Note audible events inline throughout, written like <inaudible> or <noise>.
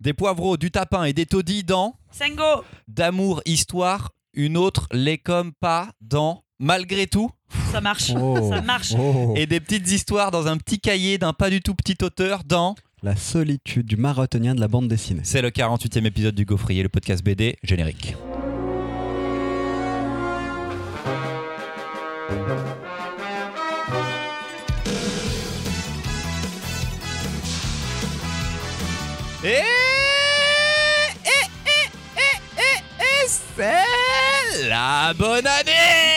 Des poivreaux, du tapin et des taudis dans Sengo D'amour, histoire, une autre, les comme pas dans Malgré tout Ça marche, Oh. ça marche. Oh. et des petites histoires dans un petit cahier d'un pas du tout petit auteur dans La solitude du marathonien de la bande dessinée. C'est le 48e épisode du Gaufrier, le podcast BD générique. Et, c'est la bonne année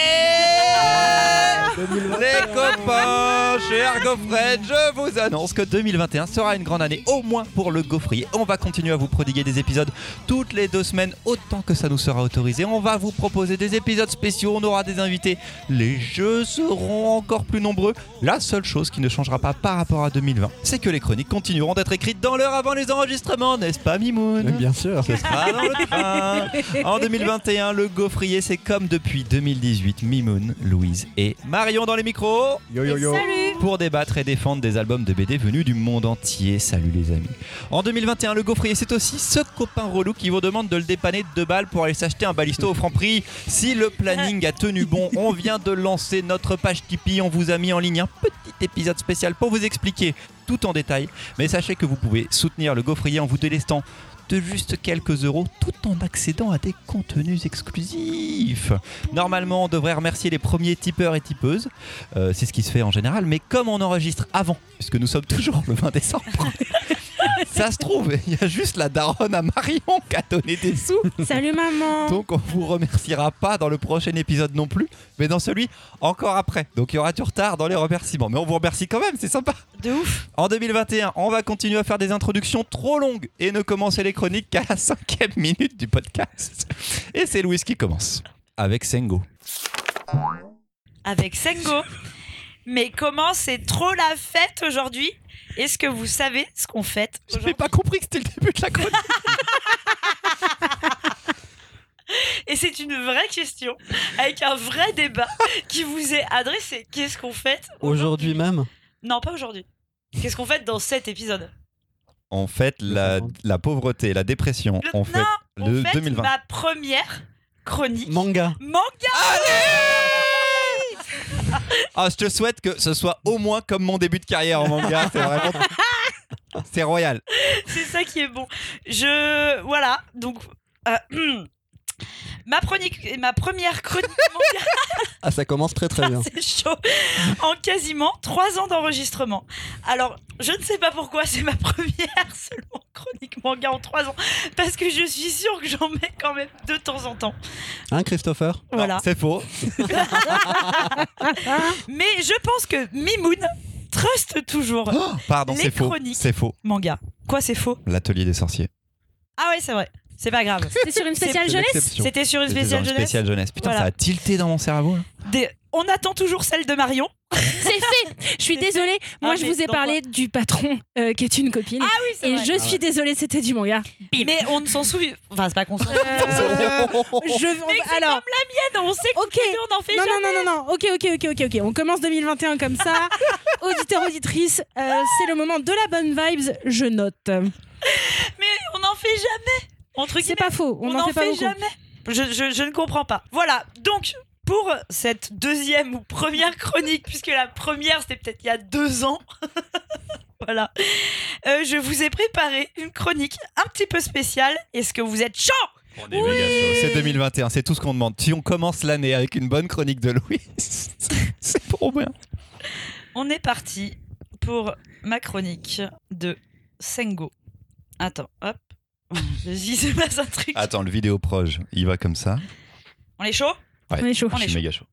Les copains, cher Gaufred, je vous annonce que 2021 sera une grande année, au moins pour le Gaufrier. On va continuer à vous prodiguer des épisodes toutes les deux semaines, autant que ça nous sera autorisé. On va vous proposer des épisodes spéciaux, on aura des invités. Les jeux seront encore plus nombreux. La seule chose qui ne changera pas par rapport à 2020, c'est que les chroniques continueront d'être écrites dans l'heure avant les enregistrements, n'est-ce pas, Mimoun? Bien sûr. ce sera dans le train. En 2021, le gaufrier, c'est comme depuis 2018. Mimoun, Louise et Marion dans les micros Yo yo yo. Salut pour débattre et défendre des albums de BD venus du monde entier. Salut les amis. En 2021, le gaufrier, c'est aussi ce copain relou qui vous demande de le dépanner de deux balles pour aller s'acheter un balisto au franc prix. Si le planning a tenu bon, on vient de lancer notre page Tipeee. On vous a mis en ligne un petit épisode spécial pour vous expliquer tout en détail. Mais sachez que vous pouvez soutenir le gaufrier en vous délestant juste quelques euros tout en accédant à des contenus exclusifs. Normalement, on devrait remercier les premiers tipeurs et tipeuses. Euh, c'est ce qui se fait en général. Mais comme on enregistre avant, puisque nous sommes toujours le 20 décembre, <laughs> <laughs> ça se trouve, il y a juste la daronne à Marion qui a donné des sous. Salut maman Donc on vous remerciera pas dans le prochain épisode non plus, mais dans celui encore après. Donc il y aura du retard dans les remerciements. Mais on vous remercie quand même, c'est sympa. De ouf En 2021, on va continuer à faire des introductions trop longues et ne commencer les chroniques qu'à la cinquième minute du podcast. Et c'est Louis qui commence. Avec Sengo. Avec Sengo. Mais comment c'est trop la fête aujourd'hui? Est-ce que vous savez ce qu'on fête J'avais aujourd'hui pas compris que c'était le début de la chronique. <laughs> Et c'est une vraie question, avec un vrai débat qui vous est adressé. Qu'est-ce qu'on fête Aujourd'hui même. Non, pas aujourd'hui. Qu'est-ce qu'on fête dans cet épisode On fête la, la pauvreté, la dépression. Le- On fête non, le on fête 2020. ma première chronique. Manga. Manga <laughs> Ah, je te souhaite que ce soit au moins comme mon début de carrière en manga. C'est vraiment. <laughs> C'est royal. C'est ça qui est bon. Je voilà donc euh, <clears throat> ma chronique, ma première chronique <laughs> manga, Ah, ça commence très très bien. c'est chaud, en quasiment trois ans d'enregistrement. Alors je ne sais pas pourquoi c'est ma première seulement chronique manga en trois ans, parce que je suis sûre que j'en mets quand même de temps en temps. Hein, Christopher? Voilà. C'est faux. <laughs> Mais je pense que Mimoun trust toujours Oh, pardon, Les c'est faux. chroniques. C'est faux. manga. Quoi c'est faux? L'atelier des sorciers. Ah ouais c'est vrai. C'est pas grave. C'est sur une spéciale C'est jeunesse. C'était sur une C'était spéciale jeunesse. spécial jeunesse. Putain, Voilà. ça a tilté dans mon cerveau. Des- On attend toujours celle de Marion. <laughs> C'est fait Je suis C'est désolée, moi Ah, je mais vous ai parlé du patron euh, qui est une copine. Ah oui et je suis désolée, c'était du manga. Mais on ne s'en souvient. Enfin, c'est pas qu'on s'en souvient. Euh, <laughs> je... Mais c'est Alors, comme la mienne, on sait que ok. on en fait Non, jamais. non, non, non, non, ok, ok, ok, ok, ok. On commence 2021 comme ça. <laughs> Auditeur, auditrice, euh, c'est le moment de la bonne vibes, je note. Mais on n'en fait jamais. Entre C'est pas faux, on n'en fait pas fait beaucoup. jamais. Je, je- je ne comprends pas. Voilà, donc pour cette deuxième ou première chronique, puisque la première c'était peut-être il y a deux ans, <laughs> voilà, Euh, je vous ai préparé une chronique un petit peu spéciale. Est-ce que vous êtes chaud? On est méga chaud. C'est 2021, c'est tout ce qu'on demande. Si on commence l'année avec une bonne chronique de Louis, <laughs> c'est pour bien. On est parti pour ma chronique de Sengo. Attends, hop. Vas-y, c'est pas un truc. Attends, le vidéo proche, il va comme ça. On est chaud? On est chaud. On Je est suis chaud. méga chaud.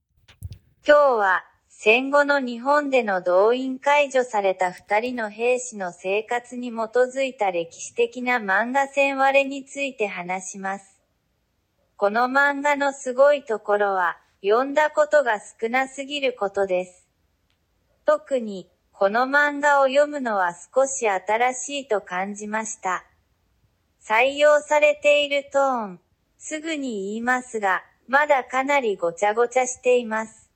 今日は戦後の日本での動員解除された二人の兵士の生活に基づいた歴史的な漫画戦割れについて話します。この漫画のすごいところは、読んだことが少なすぎることです。特に、この漫画を読むのは少し新しいと感じました。採用されているトーン、すぐに言いますが、まだかなりごちゃごちゃしています。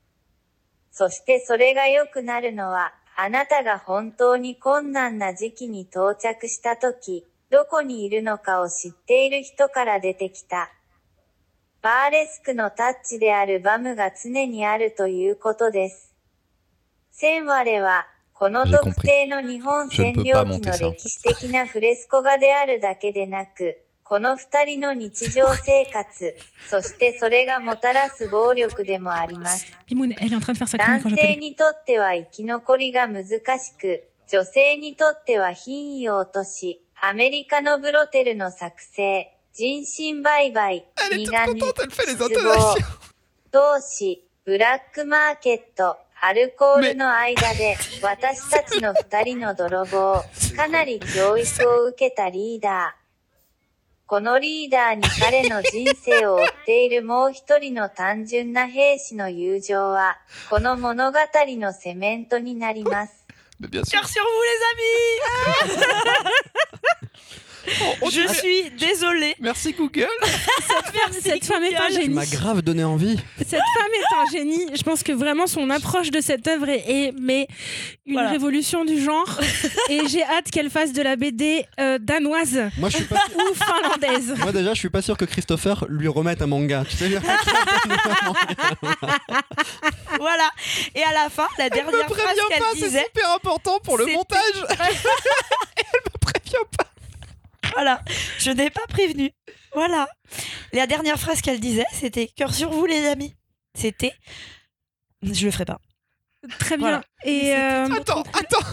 そしてそれが良くなるのは、あなたが本当に困難な時期に到着した時、どこにいるのかを知っている人から出てきた。バーレスクのタッチであるバムが常にあるということです。千我は、この特定の日本占領期の歴史的なフレスコ画であるだけでなく、この二人の日常生活、<laughs> そしてそれがもたらす暴力でもあります。男性.にとっては生き残りが難しく、女性にとっては品位を落とし、アメリカのブロテルの作成、人身売買、苦味失望.同志、ブラックマーケット、アルコールの間で、<laughs> 私たちの二人の泥棒、かなり教育を受けたリーダー。このリーダーに彼の人生を追っているもう一人の単純な兵士の友情は、この物語のセメントになります。Bien sûr. Cœur sur vous, les amis On Je suis désolée. Merci Google. <laughs> Cette femme est un Google. Tu génie. m'as grave donné envie. Cette femme est un génie. Je pense que vraiment son approche de cette œuvre est, est- mais une Voilà. révolution du genre. <laughs> Et j'ai hâte qu'elle fasse de la BD euh, danoise Moi, je suis pas. <laughs> ou finlandaise. Moi déjà, je suis pas sûr que Christopher lui remette un manga. Tu sais. Voilà. Et à la fin, la Elle me dernière phrase prévient qu'elle pas, c'est disait, super important pour le montage. Elle me prévient pas. Voilà, je n'ai pas prévenu. Voilà. La dernière phrase qu'elle disait, c'était cœur sur vous, les amis. C'était, je le ferai pas. Très bien. Voilà. Et euh, Attends, attends.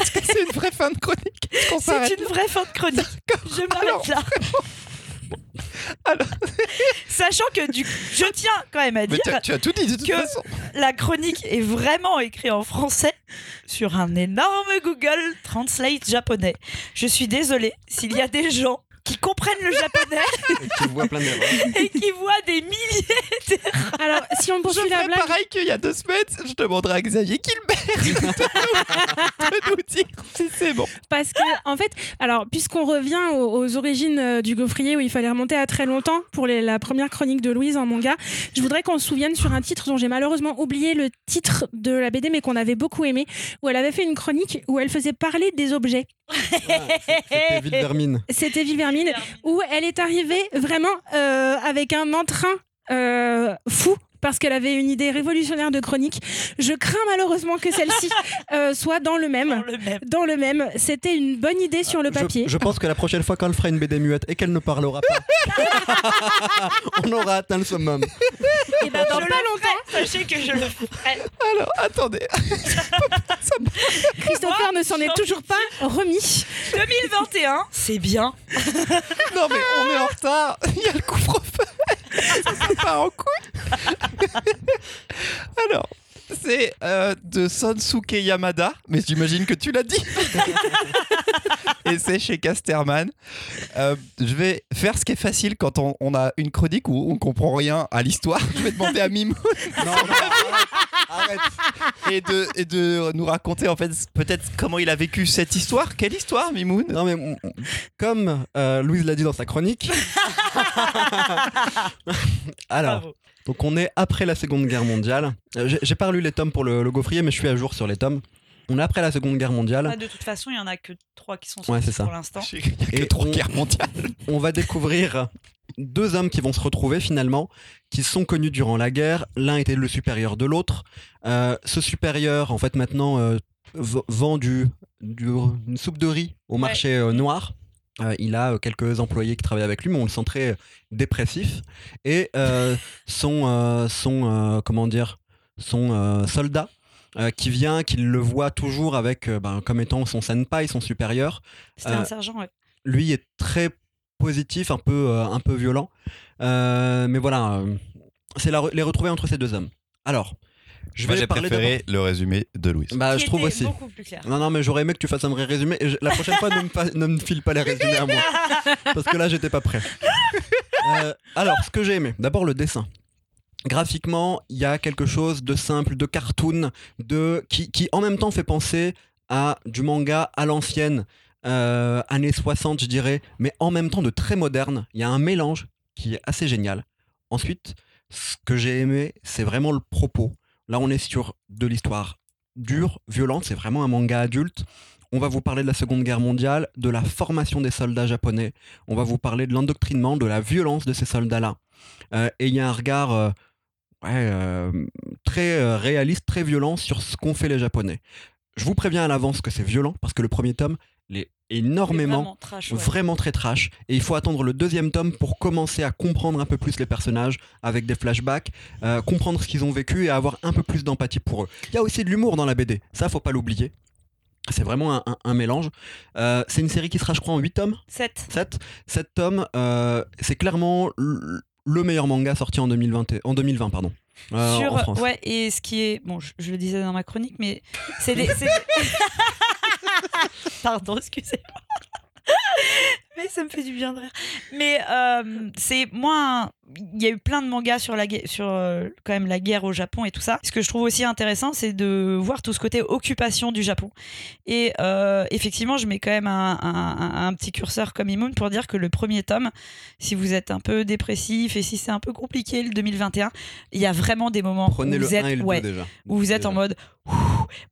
Est-ce que c'est une vraie fin de chronique? C'est une vraie fin de chronique. Je m'arrête là. <laughs> Alors- <laughs> Sachant que du je tiens quand même à dire, tu as, tu as tout dit de toute que- façon. la chronique est vraiment écrite en français sur un énorme Google Translate japonais. Je suis désolée s'il y a des gens qui comprennent le japonais Tu vois plein d'erreurs. et qui voient des milliers. alors, si on Je poursuit la ferai blague, pareil qu'il y a deux semaines. Je demanderai à Xavier Kilbert <laughs> de nous, dire si c'est bon. parce que en fait, alors puisqu'on revient aux, aux origines euh, du gaufrier où il fallait remonter à très longtemps pour les- la première chronique de Louise en manga, je voudrais qu'on se souvienne sur un titre dont j'ai malheureusement oublié le titre de la BD mais qu'on avait beaucoup aimé, où elle avait fait une chronique où elle faisait parler des objets. C'était Vilvermine. <laughs> C'était Vilvermine, où elle est arrivée vraiment euh, avec un entrain euh, fou. Parce qu'elle avait une idée révolutionnaire de chronique. Je crains malheureusement que celle-ci <laughs> euh, soit dans le Dans même. le même. Dans le même, c'était une bonne idée sur le papier. Je, pense que la prochaine fois qu'elle fera une BD muette et qu'elle ne parlera pas, <laughs> on aura atteint le summum. Et ben, dans Je pas le longtemps, Sachez que je le ferai. Alors, attendez. Ne s'en est toujours pas remis. 2021, c'est bien. <laughs> Non, mais on est en retard. Il y a le couvre-feu. Ça part en couille. Alors, c'est euh, de Sonsuke Yamada, mais j'imagine que tu l'as dit. <laughs> Et c'est chez Casterman. Euh, je vais faire ce qui est facile quand on, on a une chronique où on comprend rien à l'histoire. Je vais demander à Mimo Non, non, arrête. et de, et de nous raconter en fait peut-être comment il a vécu cette histoire. Quelle histoire, Mimoun? Non, mais mm, comme euh, Louise l'a dit dans sa chronique. <laughs> Alors, Bravo. donc on est après la Seconde Guerre mondiale. Euh, J'ai j'ai pas lu les tomes pour le, le gaufrier, mais je suis à jour sur les tomes. On est après la Seconde Guerre mondiale. Ah, de toute façon, il y en a que trois qui sont sortis c'est ça. pour l'instant. <laughs> Il n'y a que Et trois on- guerres mondiales. on va découvrir deux hommes qui vont se retrouver finalement, qui sont connus durant la guerre. L'un était le supérieur de l'autre. Euh, ce supérieur, en fait, maintenant, euh, vend du, du- une soupe de riz au marché euh, noir. Euh, il a quelques employés qui travaillent avec lui, mais on le sent très dépressif. Et <laughs> son, son comment dire, son soldat euh, qui vient, qui le voit toujours avec, euh, ben, comme étant son senpai, son supérieur, C'était Euh, un sergent, ouais. lui est très positif, un peu, euh, un peu violent. Euh, mais voilà, euh, c'est re- les retrouver entre ces deux hommes. Alors, je vais Moi, j'ai parler préféré le résumé de Louise. d'abord- Bah, Qui je trouve aussi. beaucoup plus clair. Non, non, mais j'aurais aimé que tu fasses un vrai résumé. Et je- la prochaine fois, ne me, fa- ne me file pas les résumés à moi. Parce que là, j'étais pas prêt. Euh, alors, ce que j'ai aimé, d'abord le dessin. Graphiquement, il y a quelque chose de simple, de cartoon, de qui, qui en même temps fait penser à du manga à l'ancienne, euh, années 60, je dirais, mais en même temps de très moderne. Il y a un mélange qui est assez génial. Ensuite, ce que j'ai aimé, c'est vraiment le propos. Là, on est sur de l'histoire dure, violente. C'est vraiment un manga adulte. on va vous parler de la Seconde Guerre mondiale, de la formation des soldats japonais, on va vous parler de l'endoctrinement, de la violence de ces soldats-là. Euh, et il y a un regard euh, euh, très réaliste, très violent sur ce qu'ont fait les Japonais. Je vous préviens à l'avance que c'est violent, parce que le premier tome l'est énormément Vraiment trash, ouais. vraiment très trash et il faut attendre le deuxième tome pour commencer à comprendre un peu plus les personnages avec des flashbacks, euh, comprendre ce qu'ils ont vécu et avoir un peu plus d'empathie pour eux. Il y a aussi de l'humour dans la BD, ça faut pas l'oublier. C'est vraiment un, un- un mélange. Euh, c'est une série qui sera, je crois, en 8 tomes. 7. 7, 7 tomes. euh, c'est clairement le meilleur manga sorti en 2020, et- en 2020 pardon, euh, Sur, en France. ouais, et ce qui est. Bon, je, je le disais dans ma chronique, mais c'est des. c'est des- <laughs> Pardon, excusez-moi. Mais ça me fait du bien de rire. Mais euh, c'est moins. Il y a eu plein de mangas sur, la, guerre- sur euh, quand même la guerre au Japon et tout ça. Ce que je trouve aussi intéressant, c'est de voir tout ce côté occupation du Japon. Et euh, effectivement, je mets quand même un, un- un- un petit curseur comme Imoun pour dire que le premier tome, si vous êtes un peu dépressif et si c'est un peu compliqué le 2021, il y a vraiment des moments Prenez où le vous 1 êtes, et le 2 ouais, déjà. où vous êtes en mode.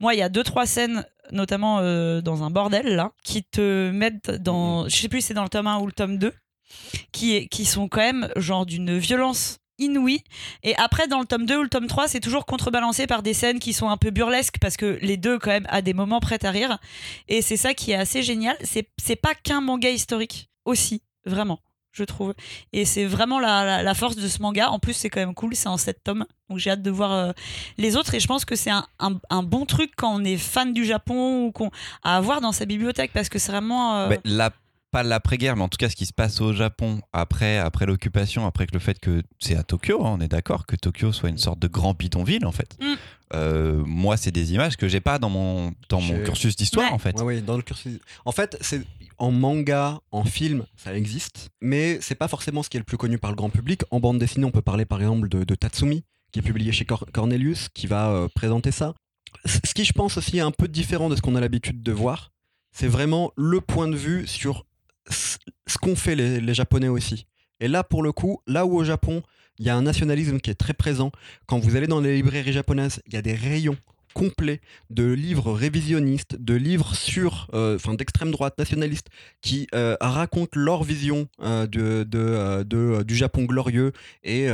Moi il y a deux trois scènes notamment euh, dans un bordel là qui te mettent dans je sais plus si c'est dans le tome 1 ou le tome 2 qui qui sont quand même genre d'une violence inouïe. Et après dans le tome 2 ou le tome 3 c'est toujours contrebalancé par des scènes qui sont un peu burlesques parce que les deux quand même à des moments prêts à rire. Et c'est ça qui est assez génial. C'est pas qu'un manga historique aussi vraiment je trouve et c'est vraiment la, la, la force de ce manga en plus c'est quand même cool c'est en 7 tomes donc j'ai hâte de voir euh, les autres et je pense que c'est un, un, un bon truc quand on est fan du Japon ou qu'on à avoir dans sa bibliothèque parce que c'est vraiment euh, Bah, la- pas l'après-guerre, mais en tout cas ce qui se passe au Japon après, après l'occupation, après que le fait que c'est à Tokyo, hein, on est d'accord, que Tokyo soit une sorte de grand bidonville en fait. Mm. Euh, moi, c'est des images que j'ai pas dans mon, dans mon J'ai- cursus d'histoire Ouais. en fait. Ouais, ouais, dans le cursus. En fait, c'est en manga, en film, ça existe, mais c'est pas forcément ce qui est le plus connu par le grand public. En bande dessinée, on peut parler par exemple de, Tatsumi, qui est publié chez Cor- Cornelius, qui va euh, présenter ça. Ce qui, je pense, aussi est un peu différent de ce qu'on a l'habitude de voir, c'est vraiment le point de vue sur ce qu'ont fait les Japonais aussi. Et là, pour le coup, là où au Japon, il y a un nationalisme qui est très présent, quand vous allez dans les librairies japonaises, il y a des rayons complets de livres révisionnistes, de livres sur, euh, enfin d'extrême droite nationaliste, qui euh, racontent leur vision euh, de, de, de, du Japon glorieux, et,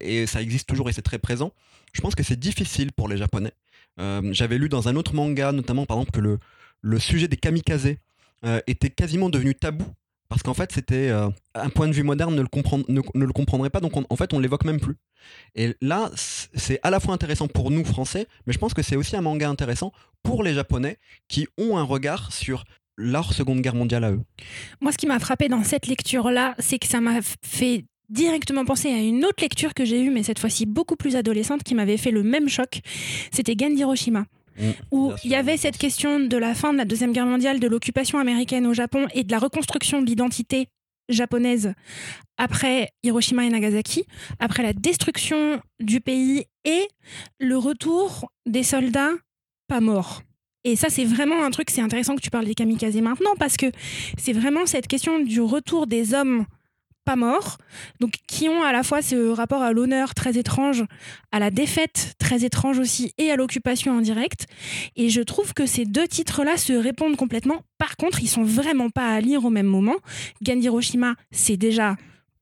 et ça existe toujours et c'est très présent. Je pense que c'est difficile pour les Japonais. J'avais lu dans un autre manga, notamment par exemple, que le, le sujet des kamikazes était quasiment devenu tabou. Parce qu'en fait, c'était euh, un point de vue moderne ne le, comprendrait pas, donc on- en fait, on l'évoque même plus. Et là, c'est à la fois intéressant pour nous, Français, mais je pense que c'est aussi un manga intéressant pour les Japonais qui ont un regard sur leur Seconde Guerre mondiale à eux. Moi, ce qui m'a frappé dans cette lecture-là, c'est que ça m'a fait directement penser à une autre lecture que j'ai eue, mais cette fois-ci beaucoup plus adolescente, qui m'avait fait le même choc. C'était Gen Hiroshima. Mm, Où il y avait cette question de la fin de la Deuxième Guerre mondiale, de l'occupation américaine au Japon et de la reconstruction de l'identité japonaise après Hiroshima et Nagasaki, après la destruction du pays et le retour des soldats pas morts. Et ça, c'est vraiment un truc, c'est intéressant que tu parles des kamikazes maintenant, parce que c'est vraiment cette question du retour des hommes pas morts, donc qui ont à la fois ce rapport à l'honneur très étrange, à la défaite très étrange aussi, et à l'occupation en direct. Et je trouve que ces deux titres-là se répondent complètement. Par contre, ils sont vraiment pas à lire au même moment. Gen Hiroshima, c'est déjà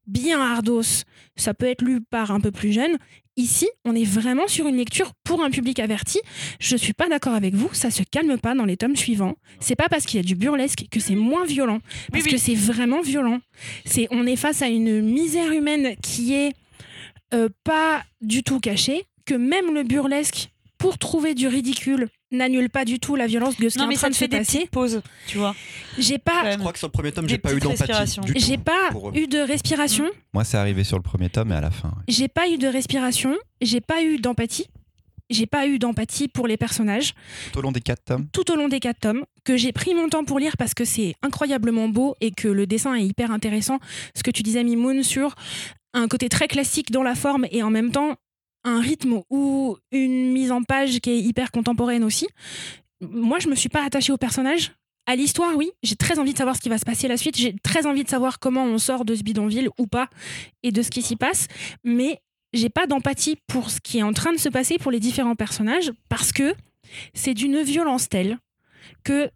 bien hardos, ça peut être lu par un peu plus jeune. Ici, on est vraiment sur une lecture pour un public averti. Je suis pas d'accord avec vous, ça se calme pas dans les tomes suivants. C'est pas parce qu'il y a du burlesque que c'est moins violent, parce oui. que c'est vraiment violent. C'est on est face à une misère humaine qui est euh, pas du tout cachée, que même le burlesque pour trouver du ridicule n'annule pas du tout la violence de ce qui est en train ça de te se fait des passer. petites pauses tu vois J'ai pas Je crois que sur le premier tome, j'ai pas eu d'empathie j'ai pas eu de respiration, Moi, c'est arrivé sur le premier tome et à la fin. ouais. j'ai pas eu de respiration, j'ai pas eu d'empathie. J'ai pas eu d'empathie pour les personnages Tout au long des quatre tomes. tout au long des quatre tomes, que j'ai pris mon temps pour lire parce que c'est incroyablement beau et que le dessin est hyper intéressant. Ce que tu disais, Mimoun, sur un côté très classique dans la forme et en même temps un rythme ou une mise en page qui est hyper contemporaine aussi. Moi, je me suis pas attachée au personnage. À l'histoire, oui, j'ai très envie de savoir ce qui va se passer la suite. J'ai très envie de savoir comment on sort de ce bidonville ou pas et de ce qui s'y passe. Mais j'ai pas d'empathie pour ce qui est en train de se passer pour les différents personnages parce que c'est d'une violence telle que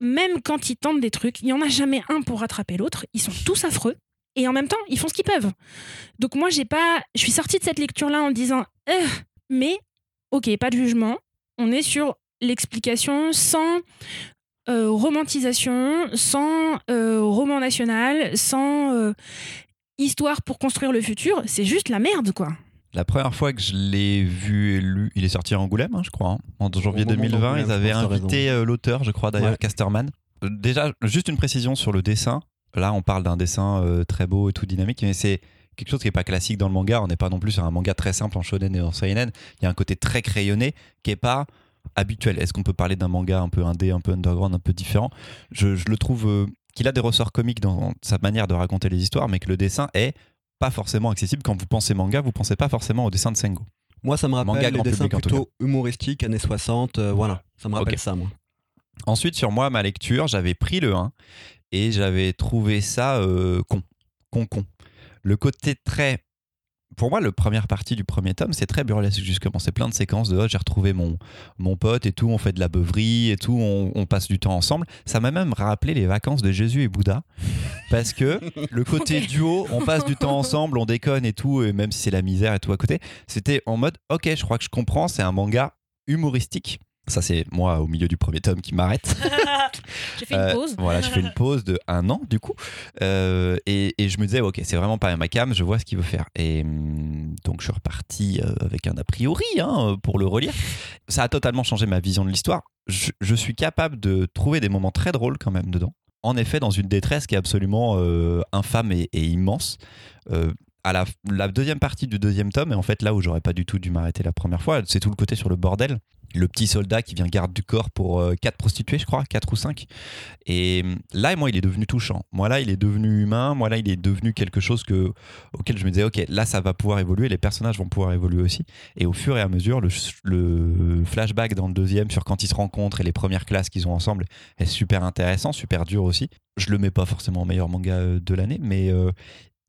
même quand ils tentent des trucs, il n'y en a jamais un pour rattraper l'autre. Ils sont tous affreux. Et en même temps, ils font ce qu'ils peuvent. Donc moi, j'ai pas, je suis sortie de cette lecture-là en disant, Euh, mais ok, pas de jugement. On est sur l'explication sans euh, romantisation, sans euh, roman national, sans euh, histoire pour construire le futur. C'est juste la merde, quoi. La première fois que je l'ai vu et lu, il est sorti à Angoulême, hein, je crois. hein. En janvier Au moment 2020, d'Angoulême, ils avaient invité l'auteur, je crois d'ailleurs, Ouais. Casterman. Déjà, juste une précision sur le dessin. Là, on parle d'un dessin euh, très beau et tout dynamique, mais c'est quelque chose qui n'est pas classique dans le manga. On n'est pas non plus sur un manga très simple en shonen et en seinen. Il y a un côté très crayonné qui n'est pas habituel. Est-ce qu'on peut parler d'un manga un peu indé, un peu underground, un peu différent? Je, je le trouve euh, qu'il a des ressorts comiques dans sa manière de raconter les histoires, mais que le dessin est pas forcément accessible. Quand vous pensez manga, vous pensez pas forcément au dessin de Sengo. Moi, ça me Manga rappelle les grand dessins public, plutôt humoristiques, années 60. euh, voilà, ça me rappelle ça, moi. Ensuite, sur moi, ma lecture, j'avais pris le 1 et j'avais trouvé ça euh, con. Con, con. Le côté très. Pour moi, la première partie du premier tome, c'est très burlesque, justement. C'est plein de séquences de oh, j'ai retrouvé mon, mon pote et tout, on fait de la beuverie et tout, on, on passe du temps ensemble. Ça m'a même rappelé les vacances de Jésus et Bouddha. Parce que <laughs> le côté duo, on passe du temps ensemble, on déconne et tout, et même si c'est la misère et tout à côté, c'était en mode ok, je crois que je comprends, c'est un manga humoristique. Ça, c'est moi au milieu du premier tome qui m'arrête. <laughs> J'ai fait une Euh, pause. Voilà, je fais une pause de un an du coup. Euh, et, et je me disais, ok, c'est vraiment pas ma cam, je vois ce qu'il veut faire. Et hum, donc je suis reparti euh, avec un a priori hein, pour le relire. Ça a totalement changé ma vision de l'histoire. Je, je suis capable de trouver des moments très drôles quand même dedans. En effet, dans une détresse qui est absolument euh, infâme et, et immense. À la, deuxième partie du deuxième tome, et en fait là où j'aurais pas du tout dû m'arrêter la première fois, c'est tout le côté sur le bordel. Le petit soldat qui vient garde du corps pour euh, quatre prostituées, je crois, quatre ou cinq. Et hum, là, moi, il est devenu touchant. Moi, là, il est devenu humain. Moi, là, il est devenu quelque chose que, auquel je me disais, OK, là, ça va pouvoir évoluer. Les personnages vont pouvoir évoluer aussi. Et au fur et à mesure, le, le flashback dans le deuxième sur quand ils se rencontrent et les premières classes qu'ils ont ensemble est super intéressant, super dur aussi. Je le mets pas forcément au meilleur manga euh, de l'année, mais euh,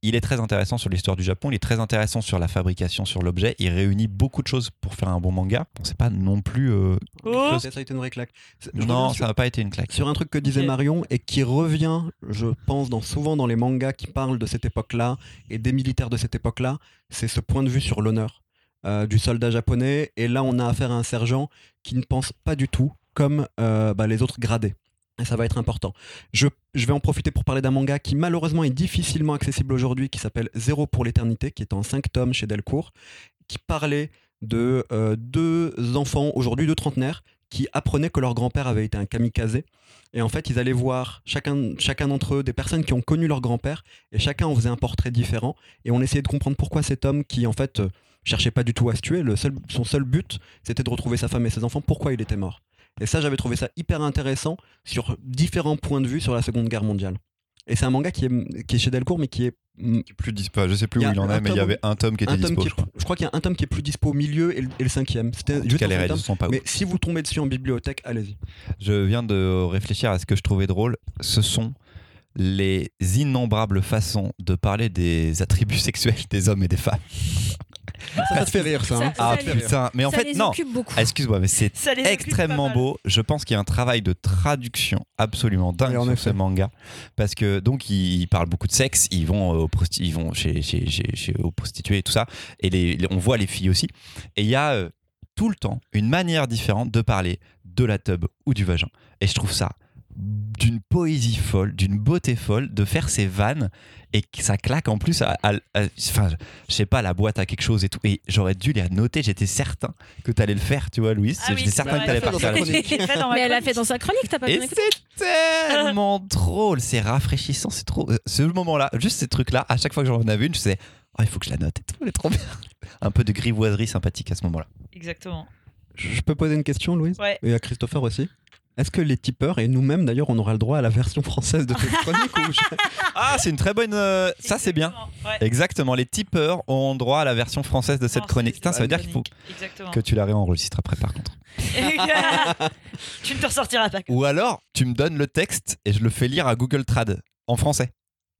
il est très intéressant sur l'histoire du Japon, il est très intéressant sur la fabrication, sur l'objet. Il réunit beaucoup de choses pour faire un bon manga. Bon, c'est pas non plus. euh, Oh. Ça a été une vraie claque. Je non, ça n'a pas été une claque. Sur un truc que disait. Marion et qui revient, je pense, dans, souvent dans les mangas qui parlent de cette époque-là et des militaires de cette époque-là, c'est ce point de vue sur l'honneur euh, du soldat japonais. Et là, on a affaire à un sergent qui ne pense pas du tout comme euh, bah, les autres gradés. Et ça va être important. Je, vais en profiter pour parler d'un manga qui malheureusement est difficilement accessible aujourd'hui, qui s'appelle Zéro pour l'éternité, qui est en 5 tomes chez Delcourt, qui parlait de euh, deux enfants, aujourd'hui deux trentenaires, qui apprenaient que leur grand-père avait été un kamikaze. Et en fait, ils allaient voir chacun, d'entre eux des personnes qui ont connu leur grand-père, et chacun en faisait un portrait différent. Et on essayait de comprendre pourquoi cet homme qui, en fait, euh, cherchait pas du tout à se tuer, son seul but, c'était de retrouver sa femme et ses enfants, pourquoi il était mort. Et ça, j'avais trouvé ça hyper intéressant sur différents points de vue sur la Seconde Guerre mondiale. Et c'est un manga qui est, qui est chez Delcourt, mais qui est Qui est plus dispo. Je sais plus Il y où a il en est, mais il y avait un tome qui était dispo, qui je est- crois. je crois qu'il y a un tome qui est plus dispo au milieu et le, et le cinquième. C'était juste les tome. sont pas ouf. Mais si vous tombez dessus en bibliothèque, allez-y. Je viens de réfléchir à ce que je trouvais drôle. Ce sont les innombrables façons de parler des attributs <laughs> sexuels des hommes et des femmes. Ça, ça te fait rire, ça. hein. Ça- Ah les- putain, mais en ça fait, les non. occupe beaucoup. Excuse-moi, mais c'est Ça les occupe extrêmement mal. beau. Je pense qu'il y a un travail de traduction absolument dingue Oui, en sur effet. ce manga. Parce que, donc, ils, ils parlent beaucoup de sexe, ils vont, euh, au prosti- ils vont chez, chez, chez, chez- aux prostituées et tout ça. Et les, les- on voit les filles aussi. Et il y a euh, tout le temps une manière différente de parler de la tub ou du vagin. Et je trouve ça d'une poésie folle, d'une beauté folle, de faire ces vannes et que ça claque en plus enfin, je sais pas, la boîte à quelque chose et tout. Et j'aurais dû les noter, j'étais certain que tu allais le faire, tu vois, Louise. Ah oui, j'étais certain bah, que tu allais elle a fait partir ma Mais elle a chronique. fait dans sa chronique, t'as pas Et c'est tellement <laughs> drôle, c'est rafraîchissant, c'est trop. euh, Ce moment-là, juste ces trucs-là, à chaque fois que j'en avais une, je sais, oh, il faut que je la note et tout, elle est trop bien. <laughs> Un peu de grivoiserie sympathique à ce moment-là. Exactement. Je je peux poser une question, Louise? Ouais. Et à Christopher aussi? Est-ce que les tipeurs, et nous-mêmes d'ailleurs, on aura le droit à la version française de <laughs> cette chronique ou je- Ah, c'est une très bonne. euh, ça, c'est bien. Exactement, ouais. Exactement, les tipeurs ont droit à la version française de cette Oh, chronique. c'est Putain, ça veut dire qu'il faut. Exactement. que tu la réenregistres après, par contre. <laughs> tu ne te ressortiras pas. Ou alors, tu me donnes le texte et je le fais lire à Google Trad en français.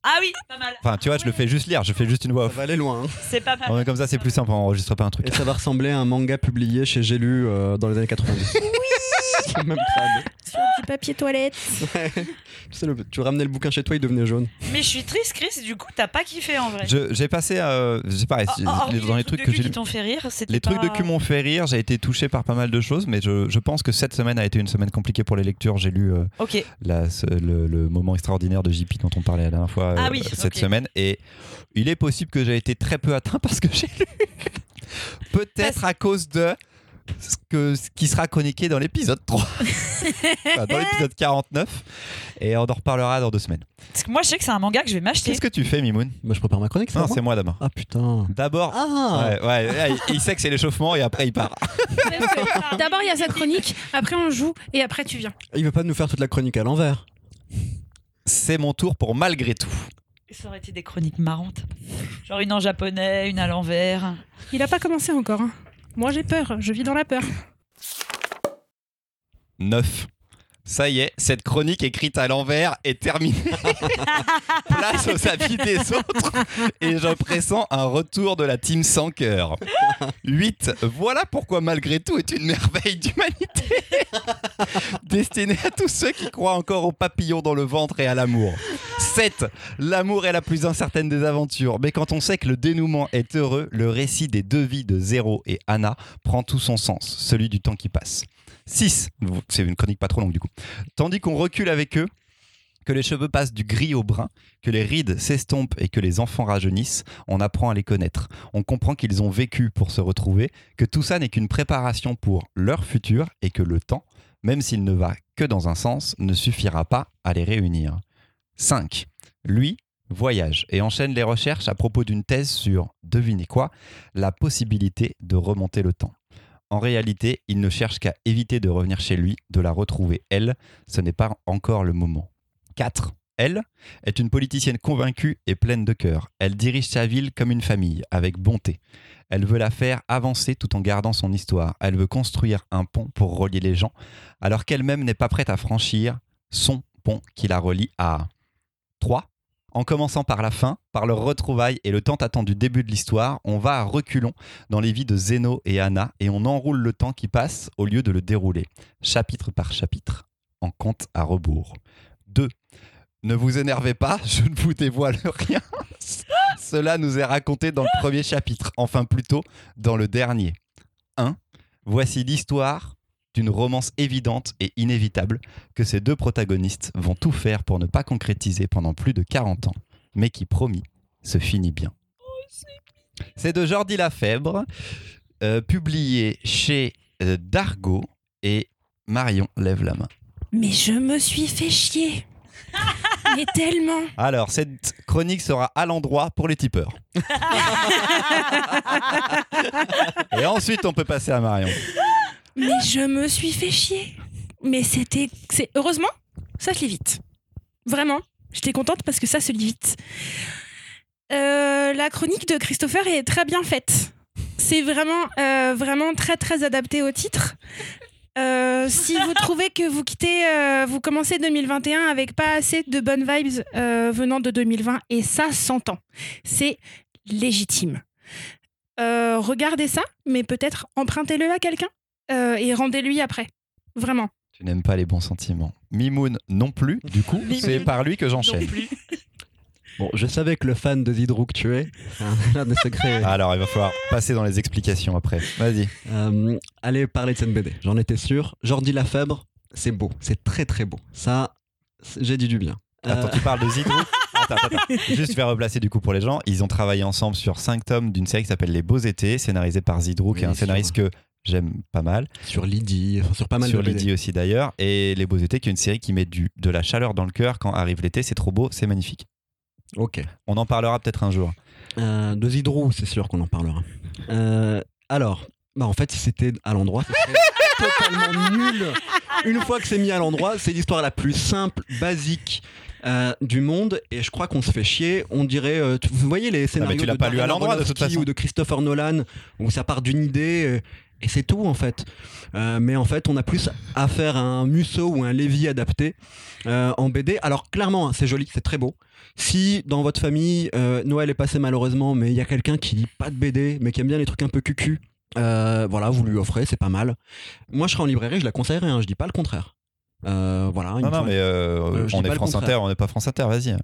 Ah oui, pas mal. Enfin, tu vois, je le fais juste lire, je fais juste une voix Ça off. va aller loin. hein. C'est pas mal. Ouais, comme ça, c'est plus simple, on enregistre pas un truc. Et ça va ressembler à un manga publié chez J'ai lu euh, dans les années 90. <laughs> C'est le même crâne. Sur du papier toilette. Ouais. tu, sais, le- tu ramenais le bouquin chez toi, il devenait jaune. Mais je suis triste, Chris, du coup, t'as pas kiffé en vrai. Je- J'ai passé, euh, j'ai pareil, Oh, c'est- oh, hormis dans les trucs de que cul j'ai qui t'ont fait rire, c'était Les trucs de pas- cul m'ont fait rire, j'ai été touché par pas mal de choses, mais je, je pense que cette semaine a été une semaine compliquée pour les lectures. J'ai lu euh, Ok. la- ce- le, le moment extraordinaire de JP dont on parlait la dernière fois Ah euh, oui, cette ok. semaine, et il est possible que j'ai été très peu atteint <laughs> parce que j'ai lu. <laughs> Peut-être à cause de ce, que, ce qui sera chroniqué dans l'épisode 3, <laughs> Enfin, dans l'épisode 49, et on en reparlera dans deux semaines. Parce que moi, je sais que c'est un manga que je vais m'acheter. Qu'est-ce que tu fais, Mimoun? Bah, je prépare ma chronique, c'est Non, moi c'est moi d'abord. Ah putain. D'abord, Ah ouais, ouais, ouais, il, il sait que c'est l'échauffement et après il part. <laughs> D'abord, il y a sa chronique, après on joue, et après tu viens. Il veut pas nous faire toute la chronique à l'envers. C'est mon tour pour malgré tout. Ça aurait été des chroniques marrantes. Genre une en japonais, une à l'envers. Il a pas commencé encore. hein. Moi j'ai peur, je vis dans la peur. 9. Ça y est, cette chronique écrite à l'envers est terminée. <laughs> Place aux avis des autres et je pressens un retour de la team sans cœur. 8. Voilà pourquoi malgré tout est une merveille d'humanité. Destinée à tous ceux qui croient encore aux papillons dans le ventre et à l'amour. 7. L'amour est la plus incertaine des aventures, mais quand on sait que le dénouement est heureux, le récit des deux vies de Zéro et Anna prend tout son sens, celui du temps qui passe. 6. C'est une chronique pas trop longue du coup. Tandis qu'on recule avec eux, que les cheveux passent du gris au brun, que les rides s'estompent et que les enfants rajeunissent, on apprend à les connaître. On comprend qu'ils ont vécu pour se retrouver, que tout ça n'est qu'une préparation pour leur futur et que le temps, même s'il ne va que dans un sens, ne suffira pas à les réunir. 5. Lui voyage et enchaîne les recherches à propos d'une thèse sur, devinez quoi, la possibilité de remonter le temps. En réalité, il ne cherche qu'à éviter de revenir chez lui, de la retrouver elle. Ce n'est pas encore le moment. 4. Elle est une politicienne convaincue et pleine de cœur. Elle dirige sa ville comme une famille, avec bonté. Elle veut la faire avancer tout en gardant son histoire. Elle veut construire un pont pour relier les gens, alors qu'elle-même n'est pas prête à franchir son pont qui la relie à 3. En commençant par la fin, par leur retrouvaille et le tant attendu début de l'histoire, on va à reculons dans les vies de Zeno et Anna et on enroule le temps qui passe au lieu de le dérouler, chapitre par chapitre, en compte à rebours. 2. Ne vous énervez pas, <laughs> je ne vous dévoile rien. <laughs> Cela nous est raconté dans le premier chapitre, enfin plutôt dans le dernier. 1. Voici l'histoire d'une romance évidente et inévitable que ces deux protagonistes vont tout faire pour ne pas concrétiser pendant plus de 40 ans, mais qui, promis, se finit bien. C'est de Jordi Lafèbre, euh, publié chez euh, Dargo et Marion lève la main. Mais je me suis fait chier. <laughs> Mais tellement. Alors, cette chronique sera à l'endroit pour les tipeurs. <laughs> et ensuite, on peut passer à Marion. Mais je me suis fait chier. Mais c'était. Heureusement, ça se lit vite. Vraiment. J'étais contente parce que ça se lit vite. Euh, la chronique de Christopher est très bien faite. C'est vraiment, euh, vraiment très, très adapté au titre. Euh, si vous trouvez que vous quittez, vous commencez 2021 avec pas assez de bonnes vibes venant de 2020, et ça s'entend. C'est légitime. Regardez ça, mais peut-être empruntez-le à quelqu'un euh, et rendez-lui après. Vraiment. Tu n'aimes pas les bons sentiments. Mimoun non plus, du coup, c'est par lui que Non j'enchaîne. plus. Bon, je savais que le fan de Zidrou que tu es, <laughs> l'un des secrets. Alors, il va falloir passer dans les explications après. Vas-y. Euh, allez parler de cette BD, j'en étais sûr. Jordi Lafèbre, c'est beau, c'est très très beau. Ça, j'ai dit du bien. Euh, Attends, tu parles de Zidrou <laughs> Attends, attends, attends. Juste faire replacer du coup pour les gens. Ils ont travaillé ensemble sur 5 tomes d'une série qui s'appelle Les Beaux Étés, scénarisée par Zidrou, qui est un scénariste que j'aime pas mal. sur Lydie, enfin, sur pas mal sur de BD. Lydie aussi d'ailleurs. Et Les Beaux Étés, qui est une série qui met du, de la chaleur dans le cœur quand arrive l'été. C'est trop beau, c'est magnifique. Ok. On en parlera peut-être un jour. Euh, de Zidrou, c'est sûr qu'on en parlera. Euh, alors, bah en fait, si c'était à l'endroit, <laughs> totalement nul. Une fois que c'est mis à l'endroit, c'est l'histoire la plus simple, basique. euh, du monde et je crois qu'on se fait chier on dirait euh, vous voyez les scénarios tu de pas lu à l'endroit, de toute façon. ou de Christopher Nolan où ça part d'une idée et c'est tout en fait Euh, mais en fait on a plus affaire à un Musso ou un Lévy adapté euh, en BD alors clairement hein, c'est joli c'est très beau si dans votre famille euh, Noël est passé malheureusement mais il y a quelqu'un qui lit pas de BD mais qui aime bien les trucs un peu cucu voilà, vous lui offrez, c'est pas mal. Moi, je serais en librairie, je la conseillerais, hein, je dis pas le contraire. Euh, voilà, Non, non, mais euh, on est France. Inter, on n'est pas France Inter, vas-y.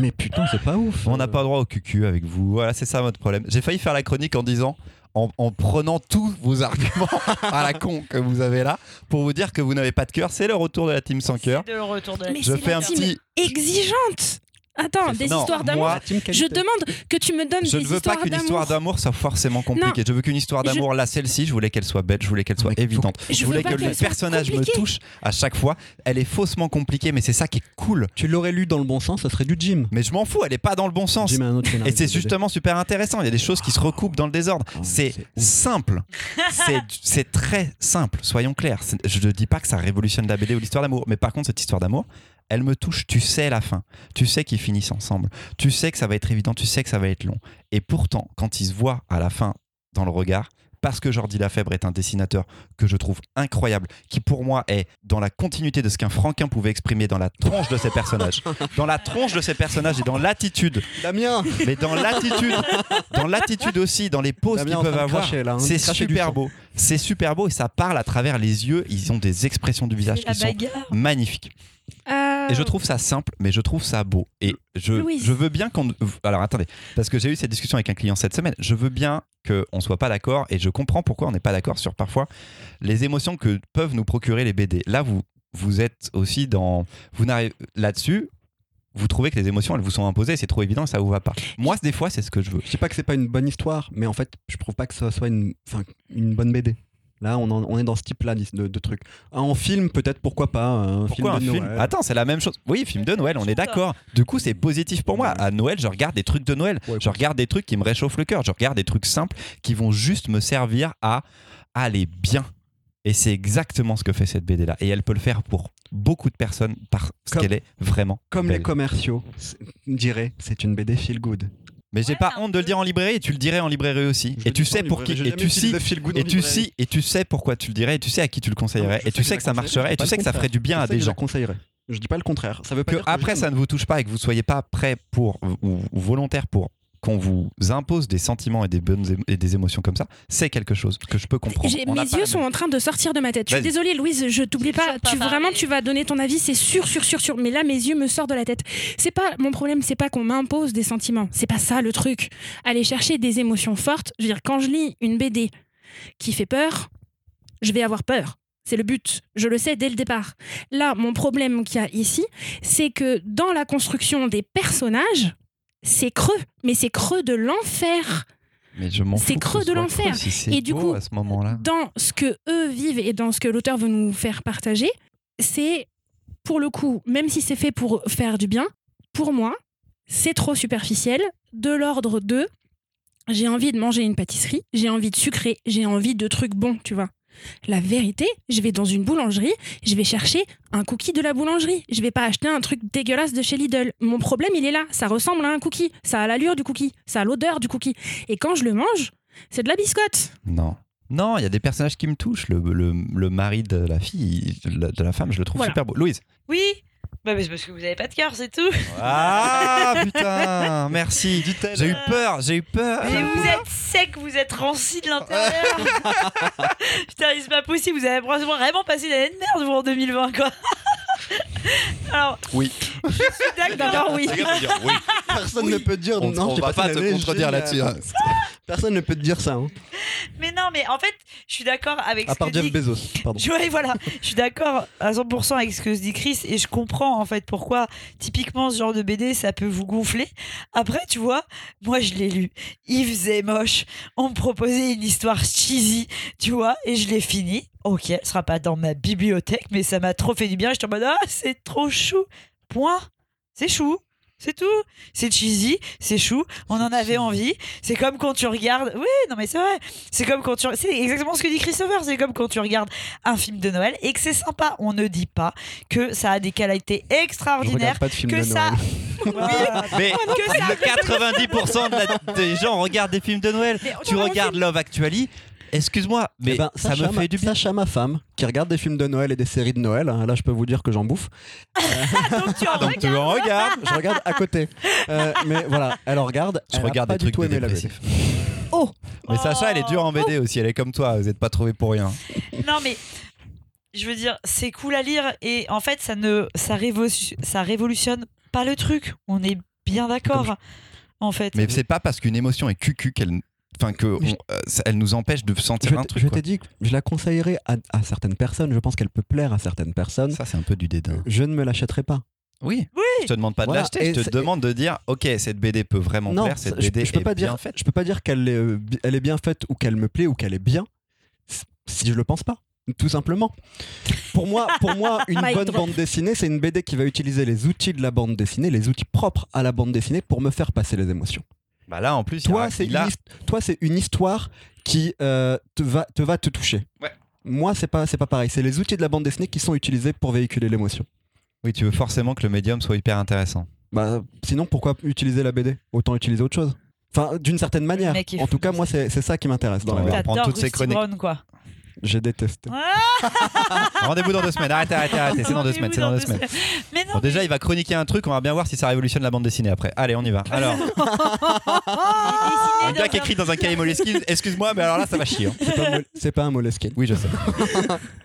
mais putain, c'est pas ouf. On n'a pas droit au cucu avec vous. Voilà, c'est ça votre problème. J'ai failli faire la chronique en disant, en, en prenant tous vos <laughs> arguments à la con que vous avez là, pour vous dire que vous n'avez pas de cœur. C'est le retour de la team sans cœur. C'est le retour de la- Mais Je c'est fais la un team petit. Exigeante Attends, des Non, histoires d'amour. Je demande que tu me donnes Je des ne veux pas histoires qu'une histoire d'amour. d'amour soit forcément compliquée. Je veux qu'une histoire Je- d'amour, là, celle-ci, je voulais qu'elle soit belle, je voulais qu'elle soit Mais faut- évidente. Je Je voulais que le soit personnage me touche à chaque fois. Elle est faussement compliquée, mais c'est ça qui est cool. Tu l'aurais lu dans le bon sens, ça serait du Jim. Mais je m'en fous, elle est pas dans le bon sens. Jim est un autre scénariste Et c'est justement super intéressant. Il y a des choses qui se recoupent dans le désordre. Ah, C'est simple. C'est- très simple, soyons clairs. Je ne dis pas que ça révolutionne la BD ou l'histoire d'amour. Mais par contre, cette histoire d'amour, elle me touche. Tu sais la fin. Tu sais qu'ils finissent ensemble. Tu sais que ça va être évident. Tu sais que ça va être long. Et pourtant, quand ils se voient à la fin dans le regard, parce que Jordi Lafèbre est un dessinateur que je trouve incroyable, qui pour moi est dans la continuité de ce qu'un Franquin pouvait exprimer dans la tronche de ses personnages, <laughs> dans la tronche de ses personnages et dans l'attitude Damien mais dans l'attitude, dans l'attitude aussi, dans les poses qu'ils peuvent avoir, hein, c'est super beau. C'est super beau et ça parle à travers les yeux. Ils ont des expressions du visage qui sont magnifiques. Euh, Et je trouve ça simple, mais je trouve ça beau. Et je, je veux bien qu'on. Alors attendez, parce que j'ai eu cette discussion avec un client cette semaine. Je veux bien qu'on soit pas d'accord et je comprends pourquoi on n'est pas d'accord sur parfois les émotions que peuvent nous procurer les BD. Là, vous, vous êtes aussi dans. Vous n'arrivez là-dessus. Vous trouvez que les émotions elles vous sont imposées, c'est trop évident et ça vous va pas. Moi, des fois, c'est ce que je veux. Je dis pas que c'est pas une bonne histoire, mais en fait, je trouve pas que ça soit une, enfin, une bonne BD. Là, on, en- on est dans ce type-là de, de trucs. En film, peut-être, pourquoi pas Un Pourquoi un film de film Noël. Attends, c'est la même chose. Oui, film de Noël, on est d'accord. Du coup, c'est positif pour moi. À Noël, je regarde des trucs de Noël. Je regarde des trucs qui me réchauffent le cœur. Je regarde des trucs simples qui vont juste me servir à aller bien. Et c'est exactement ce que fait cette BD là. Et elle peut le faire pour beaucoup de personnes parce qu'elle est vraiment Comme belle. les commerciaux diraient, c'est une BD feel good. Mais j'ai Ouais, pas honte de le dire en librairie et tu le dirais en librairie aussi. Je et tu sais pour qui et tu en et tu et tu sais pourquoi tu le dirais et tu sais à qui tu le conseillerais et tu sais que ça marcherait et tu sais que ça ferait du bien Je à sais des gens. conseillerais. Je dis pas le contraire. Ça veut pas que dire que après ça ne vous touche pas et que vous soyez pas prêt pour ou, ou volontaire pour qu'on vous impose des sentiments et des bonnes émo- et des émotions comme ça, c'est quelque chose que je peux comprendre. Mes yeux sont en train de sortir de ma tête. Je suis désolée, Louise, je t'oublie pas. Tu parler. vraiment, tu vas donner ton avis, c'est sûr, sûr, sûr, sûr. Mais là, mes yeux me sortent de la tête. C'est pas mon problème, c'est pas qu'on m'impose des sentiments. C'est pas ça le truc. Aller chercher des émotions fortes. Je veux dire, quand je lis une BD qui fait peur, je vais avoir peur. C'est le but. Je le sais dès le départ. Là, mon problème qu'il y a ici, c'est que dans la construction des personnages, c'est creux. Mais c'est creux de l'enfer. Mais je m'en C'est creux de l'enfer. si Et du coup, à ce moment-là. dans ce que eux vivent et dans ce que l'auteur veut nous faire partager, c'est pour le coup, même si c'est fait pour faire du bien, pour moi, c'est trop superficiel, de l'ordre de j'ai envie de manger une pâtisserie, j'ai envie de sucrer, j'ai envie de trucs bons, tu vois. La vérité, je vais dans une boulangerie, je vais chercher un cookie de la boulangerie. Je vais pas acheter un truc dégueulasse de chez Lidl. Mon problème, il est là. Ça ressemble à un cookie. Ça a l'allure du cookie. Ça a l'odeur du cookie. Et quand je le mange, c'est de la biscotte. Non. Non, il y a des personnages qui me touchent. Le, le, le mari de la fille, de la, femme, je le trouve Voilà. super beau. Louise. Oui bah, mais c'est parce que vous avez pas de cœur, c'est tout. Ah <laughs> putain, merci. J'ai eu peur, j'ai eu peur. Mais vous êtes sec, vous êtes ranci de l'intérieur. <laughs> Putain, c'est pas possible, vous avez vraiment passé une année de merde vous en 2020 quoi. <laughs> Alors, Oui. je suis d'accord, oui. Personne ne peut dire On, non. on va pas une te contredire là-dessus. hein. Personne ne peut te dire ça. hein. Mais non, mais en fait, je suis d'accord avec À ce part que Jeff dit Bezos. Pardon. Je- <laughs> ouais, voilà, je suis d'accord à 100% avec ce que se dit Chris et je comprends en fait pourquoi typiquement ce genre de BD ça peut vous gonfler. Après, tu vois, moi je l'ai lu, il faisait moche, on me proposait une histoire cheesy, tu vois, et je l'ai fini. Ok, ce sera pas dans ma bibliothèque, mais ça m'a trop fait du bien. J'étais en mode ah c'est trop chou, point, c'est chou. C'est tout. C'est cheesy, c'est chou. On en avait envie. C'est comme quand tu regardes. Oui, non mais c'est vrai. C'est comme quand tu. C'est exactement ce que dit Christopher. C'est comme quand tu regardes un film de Noël et que c'est sympa. On ne dit pas que ça a des qualités extraordinaires. pas de film Que de ça. Noël. <laughs> Voilà. Mais Que ça- le 90% de la- des gens regardent des films de Noël. Tu regardes Love Actually. Excuse-moi, mais Eh ben, ça Sacha, me fait du bien. Sacha, ma femme, qui regarde des films de Noël et des séries de Noël, hein, là je peux vous dire que j'en bouffe. <laughs> Donc tu en Donc tu regardes. en regardes. Je regarde à côté. Euh, mais voilà, elle en regarde. Je elle a regarde pas des du trucs tout aimé la dépressifs. BD. Oh Mais Sacha, elle est dure en BD aussi, elle est comme toi, vous n'êtes pas trouvé pour rien. Non, mais je veux dire, c'est cool à lire et en fait, ça ne ça, révo- ça révolutionne pas le truc. On est bien d'accord. En fait. Mais c'est pas parce qu'une émotion est cucu qu'elle. Enfin, que Mais je- on- euh, elle nous empêche de sentir Je, un truc. je t'ai dit que je la conseillerais à, à certaines personnes. Je pense qu'elle peut plaire à certaines personnes. Ça, c'est un peu du dédain. Je ne me l'achèterai pas. Oui. Oui. Je te demande pas de l'acheter, et je te demande de dire ok, cette BD peut vraiment non, plaire, cette BD je peux est pas bien dire. faite. Je peux pas dire qu'elle est, euh, elle est bien faite ou qu'elle me plaît ou qu'elle est bien. Si je le pense pas. Tout simplement. Pour moi, pour moi, <laughs> une bonne drop. bande dessinée, c'est une BD qui va utiliser les outils de la bande dessinée, les outils propres à la bande dessinée pour me faire passer les émotions. Bah là, en plus, il y a- Toi, c'est une, a- his- toi, c'est une histoire qui euh, te, va, te va te toucher. Ouais. Moi, c'est pas, c'est pas pareil. C'est les outils de la bande dessinée qui sont utilisés pour véhiculer l'émotion. Oui, tu veux forcément que le médium soit hyper intéressant. Bah, sinon, pourquoi utiliser la BD Autant utiliser autre chose. Enfin, d'une certaine manière. En tout cas, moi, c'est c'est ça qui m'intéresse dans On la BD. toutes ces chroniques. Brown, quoi. J'ai détesté. <laughs> Rendez-vous dans deux semaines. Arrêtez, arrêtez, arrêtez. C'est dans deux semaines. C'est dans deux semaines. Mais non, Bon, déjà, il va chroniquer un truc. On va bien voir si ça révolutionne la bande dessinée après. Allez, on y va. Alors, <laughs> un gars qui écrit dans un cahier Moleskine. <laughs> Excuse-moi, mais alors là, ça va chier. hein. C'est pas, Mol- c'est pas un Moleskine. Oui, je sais.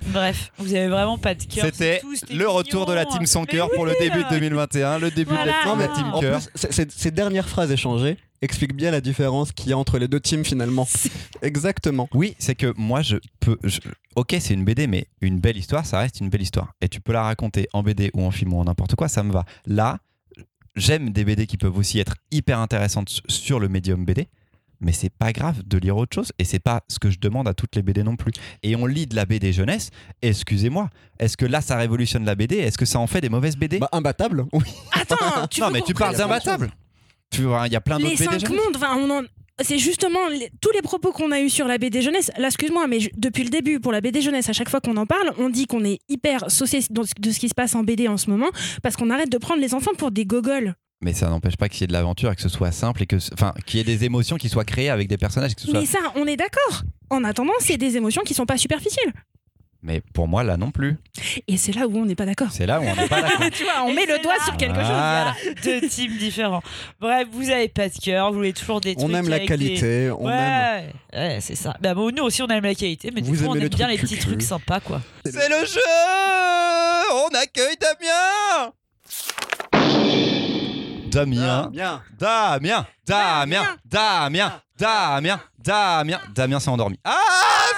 Bref, vous avez vraiment pas de cœur. C'était c'est tout, c'était le retour de la mignon. team sans Mais cœur pour le oui, début de 2021, le début de la, Non, mais la team en cœur. plus, ces dernières phrases échangées expliquent bien la différence qu'il y a entre les deux teams finalement. <laughs> Exactement. Oui, c'est que moi, je peux. je- Ok, c'est une BD, mais une belle histoire, ça reste une belle histoire. Et tu peux la raconter en BD ou en film ou en n'importe quoi, ça me va. Là, j'aime des BD qui peuvent aussi être hyper intéressantes sur le médium BD, mais c'est pas grave de lire autre chose. Et c'est pas ce que je demande à toutes les BD non plus. Et on lit de la BD jeunesse. Excusez-moi, est-ce que là, ça révolutionne la BD Est-ce que ça en fait des mauvaises BD Bah, imbattable. Oui. Attends, tu Non, veux mais tu parles d'imbattable. Tu vois, il y a plein Les d'autres BD cinq jeunesse. mondes, enfin, on en- c'est justement les- tous les propos qu'on a eu sur la BD jeunesse. Là, excuse-moi, mais je- depuis le début, pour la BD jeunesse, à chaque fois qu'on en parle, on dit qu'on est hyper saucé de ce qui se passe en BD en ce moment, parce qu'on arrête de prendre les enfants pour des gogoles. Mais ça n'empêche pas qu'il y ait de l'aventure et que ce soit simple et que, enfin, qu'il y ait des émotions qui soient créées avec des personnages. Que ce soit... Mais ça, on est d'accord. En attendant, c'est des émotions qui sont pas superficielles. Mais pour moi, là non plus. Et c'est là où on n'est pas d'accord. C'est là où on n'est pas <laughs> d'accord. tu vois, on Et met le doigt là. sur quelque chose. Voilà. Deux teams différents. Bref, vous avez pas de cœur, vous voulez toujours des On trucs aime la qualité, des- on ouais, aime. ouais, c'est ça. Bah, bon, nous aussi, on aime la qualité, mais Vous des fois, on aime les bien les petits trucs sympas, quoi. C'est le jeu On accueille Damien Damien. Damien, Damien, Damien, Damien, Damien, Damien s'est endormi. Ah,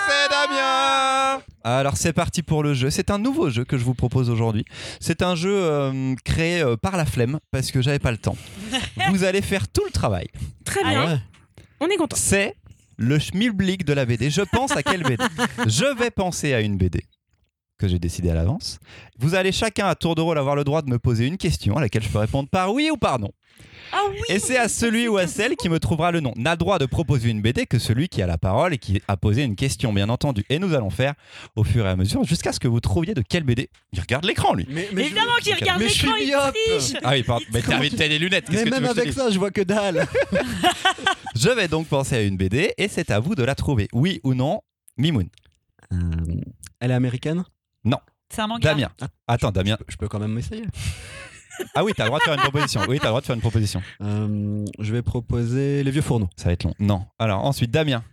c'est Damien Alors c'est parti pour le jeu. C'est un nouveau jeu que je vous propose aujourd'hui. C'est un jeu euh, créé euh, par la flemme parce que j'avais pas le temps. <laughs> Vous allez faire tout le travail. Très Ah bien, ouais. on est content. C'est le schmilblick de la BD. Je pense à quelle BD <laughs> Je vais penser à une BD que j'ai décidé à l'avance. Vous allez chacun à tour de rôle avoir le droit de me poser une question à laquelle je peux répondre par oui ou par non. Ah oui Et c'est à celui ou à celle qui me trouvera le nom. N'a le droit de proposer une BD que celui qui a la parole et qui a posé une question, bien entendu. Et nous allons faire au fur et à mesure jusqu'à ce que vous trouviez de quelle BD. Il regarde l'écran, lui. Mais, Évidemment qu'il regarde l'écran, il triche Ah oui, pardon. Mais t'as t'as des lunettes. Mais que tu même avec ça, je vois que dalle. <laughs> Je vais donc penser à une BD et c'est à vous de la trouver. Oui ou non, Mimoun? Euh, elle est américaine? C'est un manga. Damien. Attends, Damien. Je peux quand même essayer. <laughs> Ah oui, t'as le droit de faire une proposition. Oui, t'as le droit de faire une proposition. Euh, je vais proposer Les Vieux Fourneaux. Ça va être long. Non. Alors ensuite, Damien.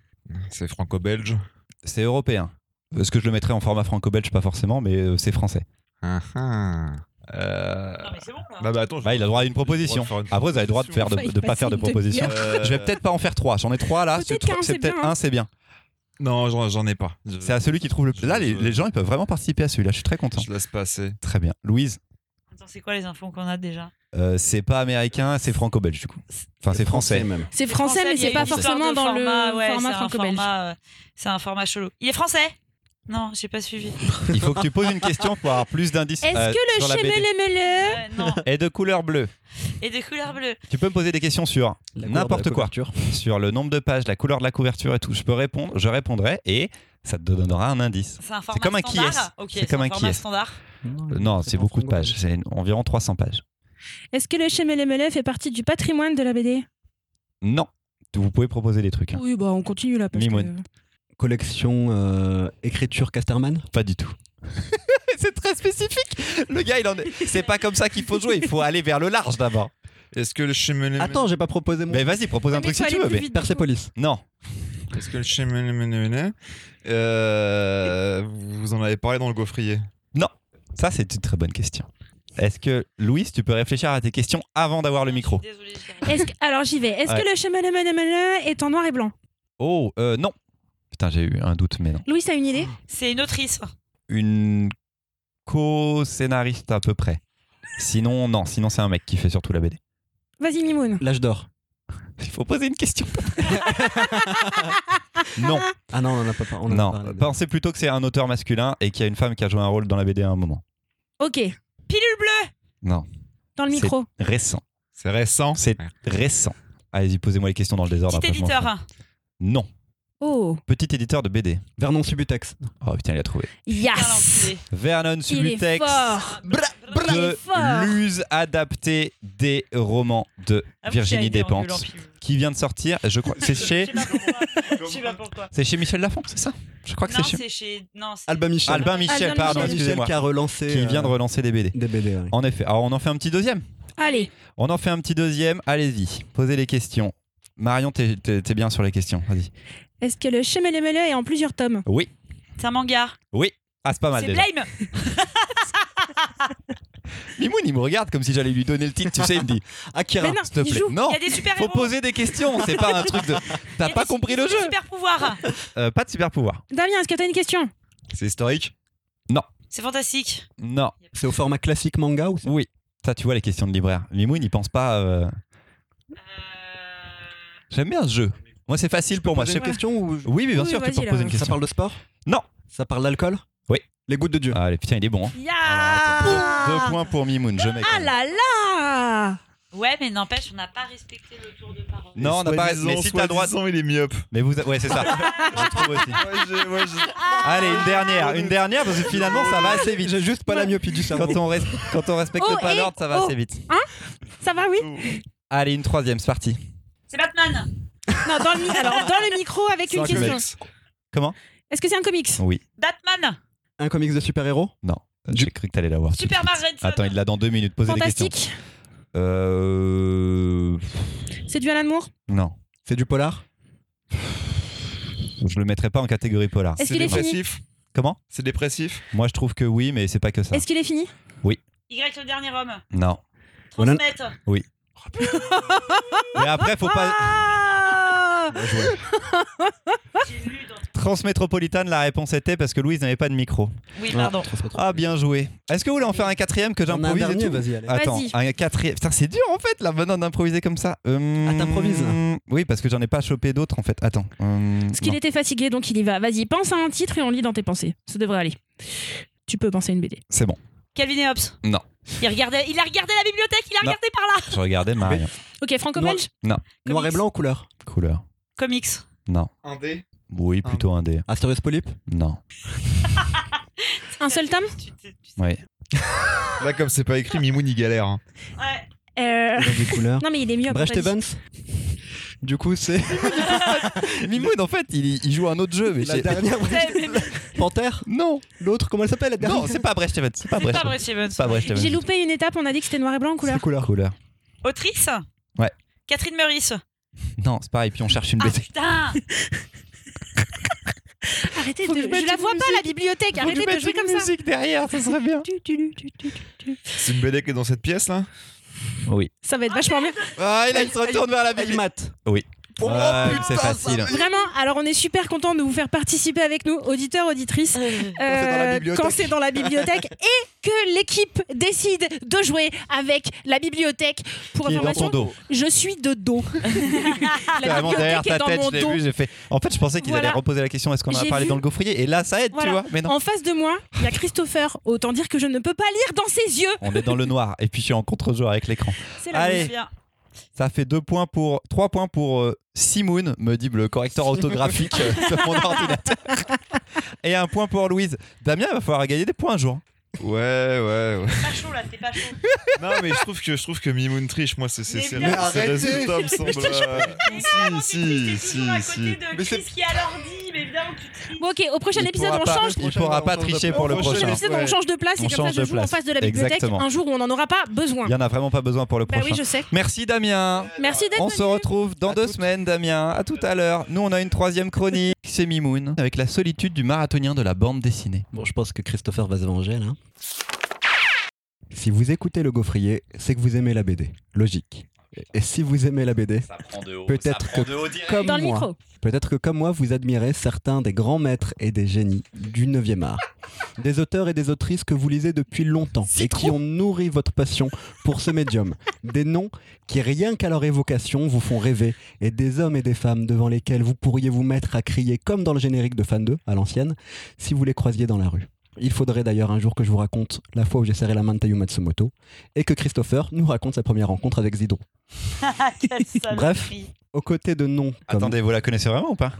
C'est franco-belge. C'est européen. Est-ce que je le mettrais en format franco-belge? Pas forcément, mais euh, c'est français. Ah, ah. Euh, Non, mais c'est bon, là. Bah, bah, attends, je- Bah, il a le droit à une proposition. Faire une Après, vous avez le droit de faire de, pas faire de proposition. Euh, Je vais peut-être pas en faire trois. J'en ai trois là. Peut-être C'est qu'un, c'est peut-être bien, hein. un, c'est bien. Non, j'en ai pas. Je- C'est à celui qui trouve le plus. Là, les, les gens, ils peuvent vraiment participer à celui-là. Je suis très content. Je laisse passer. Très bien. Louise, Attends, c'est quoi les infos qu'on a déjà? Euh, c'est pas américain, c'est franco-belge du coup. Enfin, c'est français. même. C'est français, mais il y a c'est pas forcément dans format, le ouais, format c'est un franco-belge. format, euh, C'est un format chelou. Il est français Non, j'ai pas suivi. Il faut que tu poses une question pour avoir plus d'indices. Est-ce euh, que sur le la BD. chemelemele Ouais, non. Et de couleur bleue. Et des couleurs bleues. Tu peux me poser des questions sur couleur de n'importe quoi. couverture. sur le nombre de pages, la couleur de la couverture et tout. Je peux répondre, je répondrai et ça te donnera un indice. C'est un format comme un qui standard est. Ok, C'est comme un qui format est. standard. Euh, Non, c'est pas beaucoup de pages. C'est environ 300 pages. Est-ce que le chemelemele fait partie du patrimoine de la BD? Non. Vous pouvez proposer des trucs. hein. Oui, bah on continue là. Parce que... Collection euh, écriture Casterman? Pas du tout. <laughs> c'est très spécifique. Le gars, il en est. C'est pas comme ça qu'il faut jouer. Il faut aller vers le large d'abord. Est-ce que le chemin Attends, j'ai pas proposé mon. Mais vas-y, propose un mais truc si tu veux. Mais... Persepolis. Non. <laughs> Est-ce que le chemin euh, Vous en avez parlé dans le gaufrier? Ça, c'est une très bonne question. Est-ce que, Louise, tu peux réfléchir à tes questions avant d'avoir le micro? Désolée, que- alors j'y vais. Est-ce Ouais. que le chemin est en noir et blanc? Oh, euh, non. Putain, j'ai eu un doute, mais non. Louis, t'as une idée? C'est une autrice. Une co-scénariste à peu près. Sinon, non. Sinon, c'est un mec qui fait surtout la BD. Vas-y, Mimoun. L'âge d'or. Il faut poser une question. <laughs> non, Ah non, on en a pas parlé. a non. Pensez plutôt que c'est un auteur masculin et qu'il y a une femme qui a joué un rôle dans la BD à un moment. Ok. Pilule bleue Non, Dans le C'est- micro. récent. C'est récent? C'est récent. Allez-y, posez-moi les questions dans le désordre. Petit après, éditeur. Non. Oh. Petit éditeur de BD. Vernon Subutex. Oh putain, il a trouvé. Yes. Vernon Il est Subutex. Il de est fort. Luz adapté des romans de Avoue Virginie Despentes qui vient de sortir. Je crois c'est <laughs> chez sais pas pourquoi. Je sais pas pourquoi. c'est chez Michel Lafon, c'est ça? Je crois que Non, c'est chez c'est chez. Non, c'est- Albin Michel. Albin Michel, Albin pardon, Michel. excusez-moi, qui a relancé. qui vient de euh, relancer des BD. Des BD. ouais. En effet. Alors on en fait un petit deuxième? Allez. On en fait un petit deuxième. Allez-y, posez les questions. Marion, t'es bien sur les questions. Vas-y. Est-ce que le chemin est en plusieurs tomes? Oui, C'est un manga. oui. Ah, c'est pas mal C'est déjà. Blame. <laughs> Mimoun, il me regarde comme si j'allais lui donner le titre. Tu sais, il me dit Akira. Mais non, s'il te il plaît. joue. Non, Il y a des super faut héros. poser des questions. C'est pas un truc de. <laughs> T'as pas compris le jeu. Super pouvoir. <laughs> Euh, Pas de super pouvoir. Damien, est-ce que t'as une question? C'est historique? C'est fantastique. Non. C'est au format classique manga ou c'est- Oui. Ça, tu vois les questions de libraire. Mimoun, il pense pas. euh, Euh, J'aime bien ce jeu. Moi, c'est facile pour moi. Poser une question ou Oui, mais bien Oui, sûr, tu vas-y, peux là. poser une Ça question. parle de sport? Non. Ça parle d'alcool? Oui. Les gouttes de Dieu. Allez, putain, il est bon. hein. Ya Deux points pour Mimoun. Je mets. Ah là là Ouais, mais n'empêche, on n'a pas respecté le tour de parole. Non, on n'a pas. Mais si t'as droit. il est myope. Mais vous. Ouais, c'est ça. <laughs> Je trouve aussi. Allez, une dernière. Une dernière, parce que finalement, ça va assez vite. J'ai juste pas la myopie du cerveau. Quand on, res- quand on respecte Oh, pas et- l'ordre, ça va oh. assez vite. Ça va, oui? Allez, une troisième, c'est parti. C'est Batman. Non, dans le, mi- alors, dans le micro avec une un question. comics. Comment? Est-ce que c'est un comics? Oui. Batman. Un comics de super-héros? Non. J'ai cru que t'allais l'avoir. tout de Super suite. Margaret. Attends, il l'a dans deux minutes. Posez des questions. Fantastique Euh. C'est du Alan Moore Non. C'est du polar? Je le mettrais pas en catégorie polar. Est-ce C'est qu'il est fini? Dépressif? Comment? C'est dépressif? Moi, je trouve que oui, mais c'est pas que ça. Est-ce qu'il est fini? Y le dernier homme. Non. Transmettre. Mais après, faut pas. Ah. <laughs> Transmétropolitane, la réponse était parce que Louise n'avait pas de micro. Oui, pardon. Ah, bien joué. Est-ce que vous voulez en faire un quatrième que j'improvise et tout vas-y, allez. Attends, Vas-y. un quatrième. Putain, c'est dur en fait là maintenant d'improviser comme ça. Euh, Ah, t'improvises, Oui, parce que j'en ai pas chopé d'autres en fait. Attends. euh, Parce qu'il non. était fatigué, donc il y va. Vas-y, pense à un titre et on lit dans tes pensées. Ça devrait aller. Tu peux penser à une BD. C'est bon. Calvin et Hobbes. Non. Il, regardait, il a regardé la bibliothèque, il a Non. regardé par là. Je regardais Marion. Ok, franco-belge Noir et Comics. blanc ou couleur? Couleur. Comics. Non. Un dé. Oui, plutôt un dé. Asterios Polype Non. <laughs> Un seul tome Tu t'es- tu Oui. Là, comme c'est pas écrit, Mimoun il galère. hein. Ouais. Euh, Dans des couleurs. Non, mais il est mieux. Brecht. Evans <laughs> Du coup, c'est <laughs> Mimoun, en fait, il, il joue à un autre jeu. Mais la dernière. Mais Panthère Non. L'autre, comment elle s'appelle la dernière Non, c'est pas Brecht Evans. C'est pas C'est Brecht pas Evans. C'est pas Brecht Evans. J'ai loupé une étape, on a dit que c'était noir et blanc en couleur. C'est couleur. Couleur. Autrice Ouais. Catherine Meurice. <laughs> Non, c'est pareil. Puis on cherche une Ah BD. putain <laughs> Arrêtez Faut de. je Je la vois pas, musique. la bibliothèque. Arrêtez de jouer comme ça. musique derrière, ça serait bien. <laughs> C'est une BD qui est dans cette pièce là? Oui. Ça va être vachement bien. Ah, il, a- il se retourne vers la. Mat. Oui. Oh, Ouais, putain, c'est facile. Vraiment, alors on est super content de vous faire participer avec nous, auditeurs, auditrices, c'est dans la euh, bibliothèque. quand c'est dans la bibliothèque <laughs> et que l'équipe décide de jouer avec la bibliothèque. Pour Qui est dans information, ton dos. je suis de dos. <laughs> la Vraiment derrière bibliothèque est ta dans tête, mon je l'ai vu, j'ai fait. En fait, je pensais qu'il Voilà. allait reposer la question est-ce qu'on en a parlé vu. dans le gaufrier? Et là, ça aide, Voilà. tu vois. Mais non. En face de moi, il y a Christopher. Autant dire que je ne peux pas lire dans ses yeux. On est dans le noir. Et puis, je suis en contre-jour avec l'écran. C'est la Allez. Ça fait deux points pour. Trois points pour euh, Simoun, me dit le correcteur orthographique euh, sur mon ordinateur. <laughs> Et un point pour Louise. Damien, il va falloir gagner des points un jour. Ouais, ouais, ouais. Pas chaud là, t'es pas chaud. <laughs> Non, mais je trouve que, je trouve que Mimoun triche. Moi, c'est c'est- c'est- résultats me semblent. euh, Mais Si, si, toujours à si, si. de Mais c'est- qui a l'ordi, mais Bon, ok, au prochain Il épisode, on pas- change. Il pourra pas tricher place. pour le prochain épisode, on change de place On et comme ça, change je de joue en place. face de la bibliothèque Exactement. un jour où on n'en aura pas besoin. Il y en a vraiment pas besoin pour le Bah prochain. oui, je sais. Merci Damien. Merci d'être On venu. se retrouve dans À deux toutes. semaines, Damien. À tout à l'heure. Nous, on a une troisième chronique. C'est Mimoun avec la solitude du marathonien de la bande dessinée. Bon, je pense que Christopher va se venger là. Si vous écoutez le gaufrier, c'est que vous aimez la BD. Logique. Et si vous aimez la BD, Peut-être que comme Dans moi, peut-être que comme moi, vous admirez certains des grands maîtres et des génies du 9e art. <laughs> Des auteurs et des autrices que vous lisez depuis longtemps et qui ont nourri votre passion pour ce médium. <laughs> Des noms qui, rien qu'à leur évocation, vous font rêver et des hommes et des femmes devant lesquels vous pourriez vous mettre à crier comme dans le générique de Fan 2 à l'ancienne si vous les croisiez dans la rue. Il faudrait d'ailleurs un jour que je vous raconte la fois où j'ai serré la main de Tayu Matsumoto et que Christopher nous raconte sa première rencontre avec Zidro. <laughs> Saloperie. Bref. Aux côtés de noms comme... Attendez, vous la connaissez vraiment ou pas?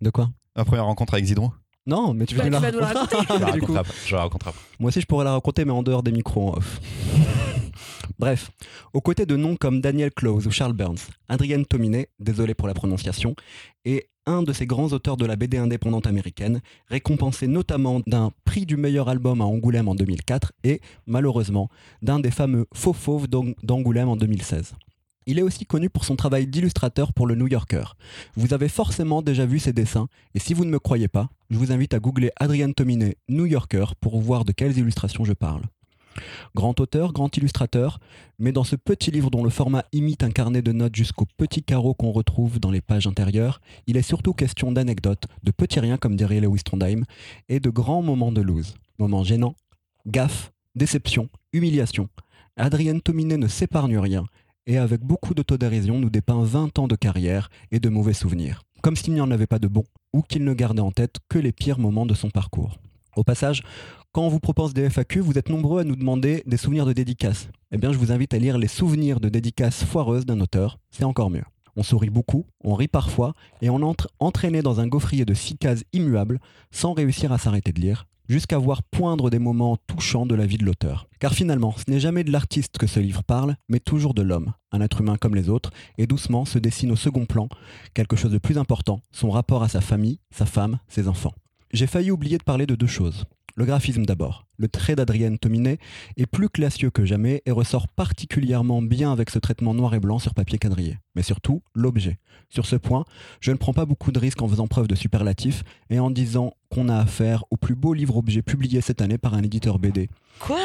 De quoi? Ma première rencontre avec Zidron Non, mais tu veux Bah, nous la vas nous la raconter <laughs> Je la raconterai après. Je la raconterai après. Moi aussi, je pourrais la raconter, mais en dehors des micros en off. <laughs> Bref, aux côtés de noms comme Daniel Close ou Charles Burns, Adrienne Tominet, désolé pour la prononciation, et un de ces grands auteurs de la BD indépendante américaine, récompensé notamment d'un prix du meilleur album à Angoulême en 2004 et, malheureusement, d'un des fameux Faux Fauves d'Ang- d'Angoulême en 2016. Il est aussi connu pour son travail d'illustrateur pour le New Yorker. Vous avez forcément déjà vu ses dessins, et si vous ne me croyez pas, je vous invite à googler Adrien Tominet New Yorker pour voir de quelles illustrations je parle. Grand auteur, grand illustrateur, mais dans ce petit livre dont le format imite un carnet de notes jusqu'aux petits carreaux qu'on retrouve dans les pages intérieures, il est surtout question d'anecdotes, de petits riens comme dirait Lewis Trondheim, et de grands moments de lose. Moments gênants, gaffes, déceptions, humiliations. Adrien Tominet ne s'épargne rien, et avec beaucoup d'autodérision nous dépeint 20 ans de carrière et de mauvais souvenirs. Comme s'il n'y en avait pas de bons, ou qu'il ne gardait en tête que les pires moments de son parcours. Au passage, quand on vous propose des FAQ, vous êtes nombreux à nous demander des souvenirs de dédicaces. Eh bien, je vous invite à lire les souvenirs de dédicaces foireuses d'un auteur, c'est encore mieux. On sourit beaucoup, on rit parfois, et on entre entraîné dans un gaufrier de six cases immuables, sans réussir à s'arrêter de lire, jusqu'à voir poindre des moments touchants de la vie de l'auteur. Car finalement, ce n'est jamais de l'artiste que ce livre parle, mais toujours de l'homme, un être humain comme les autres, et doucement se dessine au second plan quelque chose de plus important, son rapport à sa famille, sa femme, ses enfants. J'ai failli oublier de parler de deux choses. Le graphisme d'abord. Le trait d'Adrienne Tominet est plus classieux que jamais et ressort particulièrement bien avec ce traitement noir et blanc sur papier quadrillé. Mais surtout, l'objet. Sur ce point, je ne prends pas beaucoup de risques en faisant preuve de superlatif et en disant qu'on a affaire au plus beau livre-objet publié cette année par un éditeur BD. Quoi?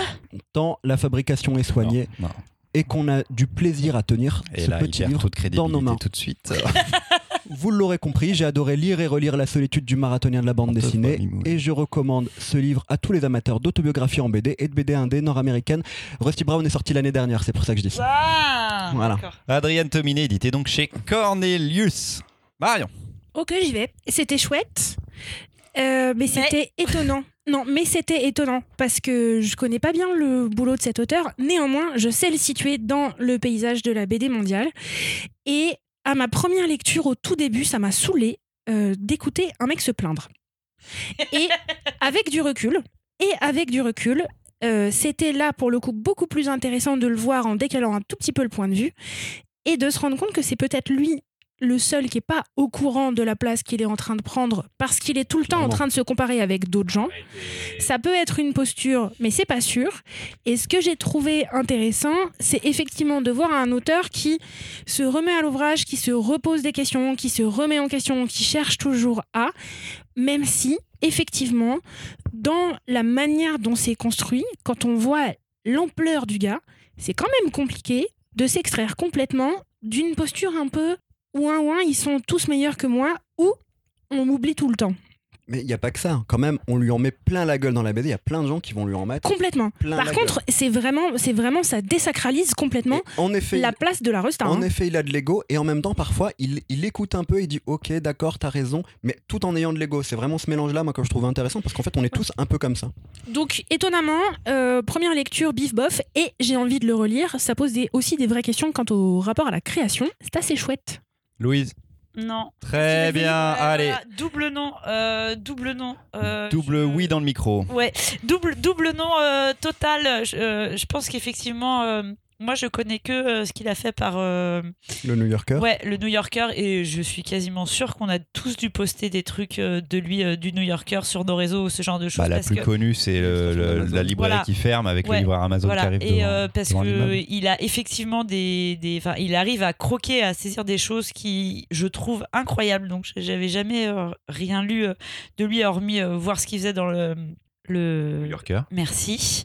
Tant la fabrication est soignée Non, non. et qu'on a du plaisir à tenir Et ce là, il petit livre dans nos mains. tout de suite. <laughs> Vous l'aurez compris, j'ai adoré lire et relire La solitude du marathonien de la bande dessinée et je recommande ce livre à tous les amateurs d'autobiographie en BD et de BD indé nord-américaine. Rusty Brown est sorti l'année dernière, c'est pour ça que je dis ça. Ah Voilà. Adrienne Tominet, édité donc chez Cornelius. Marion. Ok, j'y vais. C'était chouette. Euh, mais c'était étonnant. Non, mais c'était étonnant parce que je connais pas bien le boulot de cet auteur. Néanmoins, je sais le situer dans le paysage de la BD mondiale. Et à ma première lecture, au tout début, ça m'a saoulé euh, d'écouter un mec se plaindre. Et <laughs> avec du recul, et avec du recul, euh, c'était là pour le coup beaucoup plus intéressant de le voir en décalant un tout petit peu le point de vue et de se rendre compte que c'est peut-être lui le seul qui est pas au courant de la place qu'il est en train de prendre parce qu'il est tout le temps en train de se comparer avec d'autres gens. Ça peut être une posture, mais c'est pas sûr. Et ce que j'ai trouvé intéressant, c'est effectivement de voir un auteur qui se remet à l'ouvrage, qui se repose des questions, qui se remet en question, qui cherche toujours à, même si effectivement, dans la manière dont c'est construit, quand on voit l'ampleur du gars, c'est quand même compliqué de s'extraire complètement d'une posture un peu ouin ouin, ils sont tous meilleurs que moi, ou on m'oublie tout le temps. Mais il n'y a pas que ça. Quand même, on lui en met plein la gueule dans la BD. Il y a plein de gens qui vont lui en mettre. Complètement. Par contre, c'est vraiment, c'est vraiment, ça désacralise complètement Et en effet, la place de la resta. En hein. effet, il a de l'ego et en même temps, parfois, il, il écoute un peu, il dit Ok, d'accord, t'as raison, mais tout en ayant de l'ego. C'est vraiment ce mélange-là, moi, que je trouve intéressant parce qu'en fait, on est tous un peu comme ça. Donc, étonnamment, euh, première lecture, bif bof, et j'ai envie de le relire. Ça pose des- aussi des vraies questions quant au rapport à la création. C'est assez chouette. Louise. Non. Très bien. Euh, Allez. voilà, double nom. euh, double nom. euh, Double je- oui dans le micro. Ouais, double, double nom euh, total. Je, euh, je pense qu'effectivement, euh, moi je connais que euh, ce qu'il a fait par euh, Le New Yorker. ouais, le New Yorker et je suis quasiment sûre qu'on a tous dû poster des trucs euh, de lui euh, du New Yorker sur nos réseaux ou ce genre de choses. Bah, la parce plus que- connue, c'est la librairie Voilà. qui ferme avec Ouais, le livreur Amazon qui arrive et devant- euh, parce devant que l'immeuble. il a effectivement des, des, enfin, il arrive à croquer, à saisir des choses qui, je trouve, incroyables. Donc, j'avais jamais euh, rien lu euh, de lui, hormis euh, voir ce qu'il faisait dans le, le... New Yorker. Merci.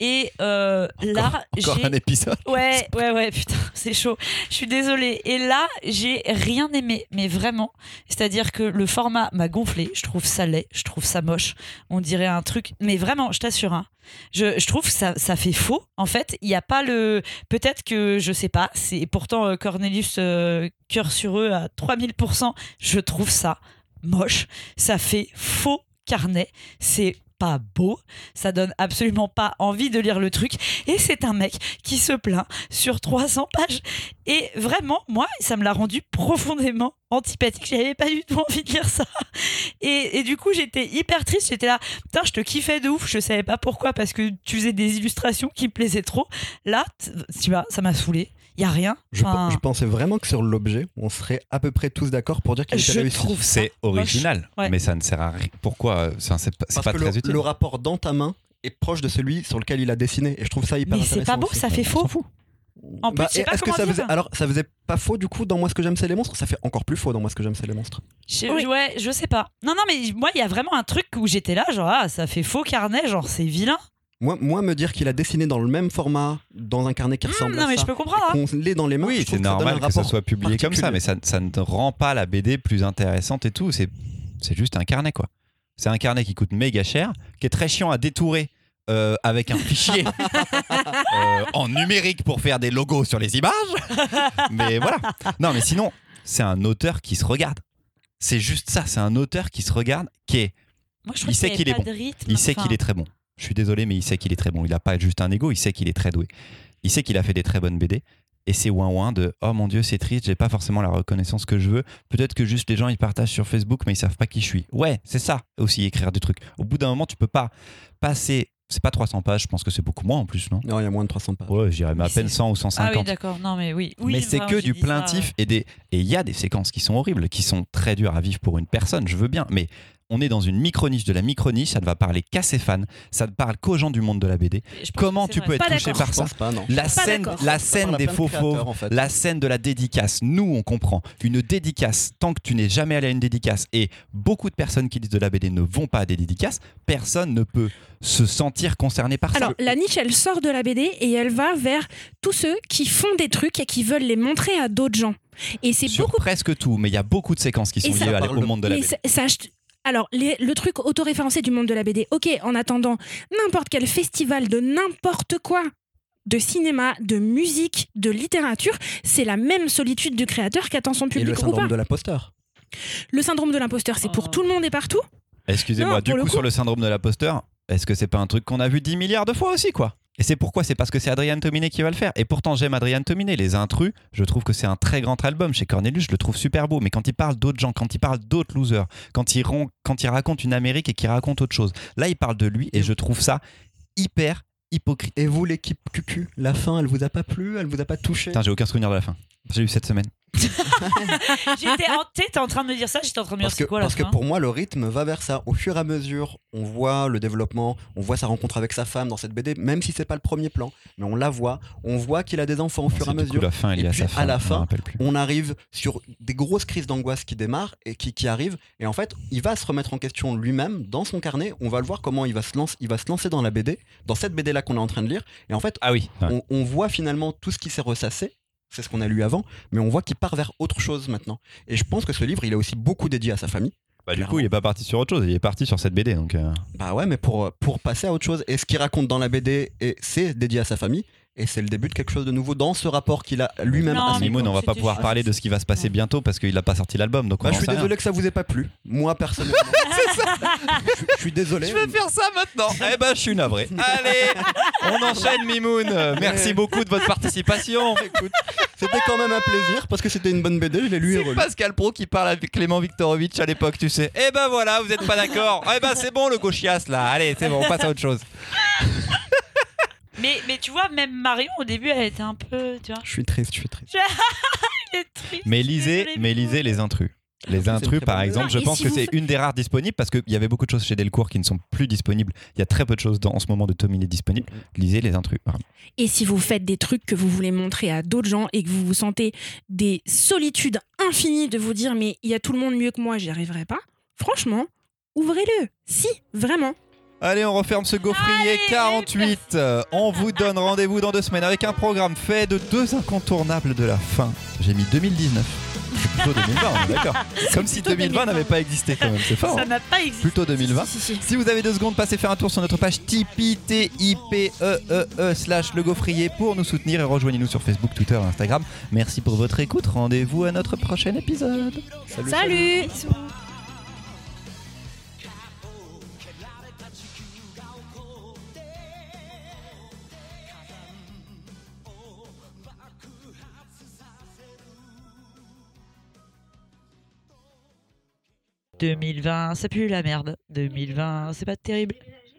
Et euh, là, Encore j'ai un épisode. <laughs> Ouais, ouais, ouais, putain, <laughs> c'est chaud. Je suis désolée. Et là, j'ai rien aimé, mais vraiment. C'est-à-dire que le format m'a gonflé. Je trouve ça laid, je trouve ça moche. On dirait un truc. Mais vraiment, je t'assure, hein, je, je trouve que ça, ça fait faux. En fait, il n'y a pas le. Peut-être que, je sais pas, c'est pourtant euh, Cornelius euh, cœur sur eux à 3000%. Je trouve ça moche. Ça fait faux carnet. C'est pas beau, ça donne absolument pas envie de lire le truc. Et c'est un mec qui se plaint sur 300 pages. Et vraiment, moi, ça me l'a rendu profondément antipathique. J'avais pas du tout envie de lire ça. Et, du coup, j'étais hyper triste. J'étais là, putain, je te kiffais de ouf. Je savais pas pourquoi, parce que tu faisais des illustrations qui me plaisaient trop. Là, tu vois, ça m'a saoulé. Il a rien. Je, Enfin, je pensais vraiment que sur l'objet, on serait à peu près tous d'accord pour dire qu'il était je réussi. trouve C'est original, Ouais. mais ça ne sert à rien. Pourquoi euh, C'est pas, c'est Parce pas que très le, utile. le rapport dans ta main est proche de celui sur lequel il a dessiné. Et je trouve ça hyper Mais c'est pas beau, aussi. ça fait faux. En plus, Bah, est-ce que ça dire. faisait alors ça faisait pas faux du coup dans moi ce que j'aime c'est les monstres? Ça fait encore plus faux dans moi ce que j'aime c'est les monstres Je- Oui. Ouais, je sais pas. Non, non, mais moi, il y a vraiment un truc où j'étais là, genre, ah, ça fait faux carnet, genre, c'est vilain. Moi moi me dire qu'il a dessiné dans le même format dans un carnet qui ressemble Hmm, non, à mais ça je peux comprendre. hein. qu'on l'ait dans les mains Oui, c'est que ça donne normal que ça soit publié comme ça, mais ça, ça ne rend pas la BD plus intéressante et tout. C'est c'est juste un carnet, quoi. C'est un carnet qui coûte méga cher, qui est très chiant à détourer euh, avec un fichier <laughs> euh, en numérique pour faire des logos sur les images. mais voilà. Non, mais sinon, c'est un auteur qui se regarde. C'est juste ça, c'est un auteur qui se regarde, qui est Moi, je il trouve sait qu'il est bon. rythme, Il sait qu'il est très bon. Je suis désolé, mais il sait qu'il est très bon. Il n'a pas juste un ego, il sait qu'il est très doué. Il sait qu'il a fait des très bonnes BD. Et c'est ouin ouin de oh mon dieu, c'est triste, j'ai pas forcément la reconnaissance que je veux. Peut-être que juste les gens ils partagent sur Facebook, mais ils savent pas qui je suis. Ouais, c'est ça aussi, écrire des trucs. Au bout d'un moment, tu peux pas passer. C'est pas 300 pages, je pense que c'est beaucoup moins en plus, non? Non il y a moins de 300 pages Ouais, je dirais mais à peine c'est- 100 ou Ah 150. oui, d'accord. Non, mais oui. oui mais c'est que du ça, plaintif et des et il y a des séquences qui sont horribles, qui sont très dures à vivre pour une personne. Je veux bien, mais on est dans une micro niche de la micro niche. Ça ne va parler qu'à ses fans. Ça ne parle qu'aux gens du monde de la BD. Comment tu peux être touché par ça pense pas non La scène, la scène des faux faux, en fait. la scène de la dédicace. Nous, on comprend. Une dédicace, tant que tu n'es jamais allé à une dédicace, et beaucoup de personnes qui lisent de la BD ne vont pas à des dédicaces, personne ne peut se sentir concerné par ça. Alors, la niche, elle sort de la BD et elle va vers tous ceux qui font des trucs et qui veulent les montrer à d'autres gens. Et c'est beaucoup. presque tout, mais il y a beaucoup de séquences qui sont ça liées au de- monde de la BD. ça- ça- alors, les- le truc autoréférencé du monde de la BD, ok, en attendant n'importe quel festival de n'importe quoi, de cinéma, de musique, de littérature, c'est la même solitude du créateur qu'attend son et public le ou pas. syndrome de l'imposteur Le syndrome de l'imposteur, c'est pour Oh. tout le monde et partout. Excusez-moi, du le coup- sur le syndrome de l'imposteur, est-ce que c'est pas un truc qu'on a vu 10 milliards de fois aussi, quoi? Et c'est pourquoi C'est parce que c'est Adrien Tominé qui va le faire. Et pourtant, j'aime Adrien Tominé. Les Intrus, je trouve que c'est un très grand album. Chez Cornelius, je le trouve super beau. Mais quand il parle d'autres gens, quand il parle d'autres losers, quand il, ron- quand il raconte une Amérique et qu'il raconte autre chose, là, il parle de lui et je trouve ça hyper hypocrite. et vous l'équipe QQ la fin elle vous a pas plu? Elle vous a pas touché? Putain, j'ai aucun souvenir de la fin. J'ai eu cette semaine. <laughs> J'étais en tête en train de me dire ça, j'étais en train de me dire Parce que, c'est quoi parce que pour moi, le rythme va vers ça. Au fur et à mesure, on voit le développement, on voit sa rencontre avec sa femme dans cette BD, même si c'est pas le premier plan, mais on la voit. On voit qu'il a des enfants au fur et à coup mesure. la fin, il Et y a puis, sa à fin. la fin. On arrive sur des grosses crises d'angoisse qui démarrent et qui, qui arrivent. Et en fait, il va se remettre en question lui-même dans son carnet. On va le voir comment il va se lancer, il va se lancer dans la BD, dans cette BD là qu'on est en train de lire. Et en fait, Ah oui. ouais. on, on voit finalement tout ce qui s'est ressassé. C'est ce qu'on a lu avant, mais on voit qu'il part vers autre chose maintenant. Et je pense que ce livre, il est aussi beaucoup dédié à sa famille. Bah, du coup, il est pas parti sur autre chose. Il est parti sur cette BD. Donc, euh, Bah ouais, mais pour, pour passer à autre chose. Et ce qu'il raconte dans la BD, et c'est dédié à sa famille. Et c'est le début de quelque chose de nouveau dans ce rapport qu'il a lui-même Non, à mais bon, on va pas pouvoir parler de ce qui va se passer Ouais. bientôt parce qu'il a pas sorti l'album. Donc on Bah, je suis sait rien. désolé que ça vous ait pas plu. Moi, personnellement. <laughs> je, je suis désolé. Je vais faire ça maintenant. eh ben, je suis navré. <laughs> Allez, on enchaîne, Mimoun. Merci Ouais. beaucoup de votre participation. <laughs> Écoute, c'était quand même un plaisir parce que c'était une bonne BD, je l'ai lu et C'est relu. Pascal Pro qui parle avec Clément Viktorovitch à l'époque, tu sais. Eh ben voilà, vous êtes pas d'accord. Eh ben c'est bon le gauchias là. Allez, c'est bon, on passe à autre chose. Mais, mais tu vois, même Marion, au début, elle était un peu. Tu vois, Je suis triste, je suis triste. <laughs> elle est triste. Mais lisez, Désolée, mais lisez les intrus. c'est Les intrus, par exemple, je Et pense si que vous c'est une des rares disponibles parce qu'il y avait beaucoup de choses chez Delcourt qui ne sont plus disponibles. Il y a très peu de choses dans, en ce moment de Tommy disponibles. Lisez les intrus. vraiment. Et si vous faites des trucs que vous voulez montrer à d'autres gens et que vous vous sentez des solitudes infinies de vous dire mais il y a tout le monde mieux que moi, j'y arriverai pas. Franchement, ouvrez-le. Si, vraiment. Allez, on referme ce gaufrier Allez, 48. Euh, On vous donne rendez-vous dans deux semaines avec un programme fait de deux incontournables de la fin. J'ai mis 2019. C'est plutôt 2020, on est d'accord. <laughs> Comme si plutôt 2020 n'avait 2020. pas existé quand même, c'est fort. Ça hein. n'a pas existé. Plutôt 2020. Si, si, si. Si vous avez deux secondes, passez faire un tour sur notre page Tipeee, T-I-P-E-E-E E slash le gaufrier pour nous soutenir et rejoignez-nous sur Facebook, Twitter et Instagram. Merci pour votre écoute. Rendez-vous à notre prochain épisode. Salut. Bisous. « 2020, ça pue la merde. 2020, c'est pas terrible.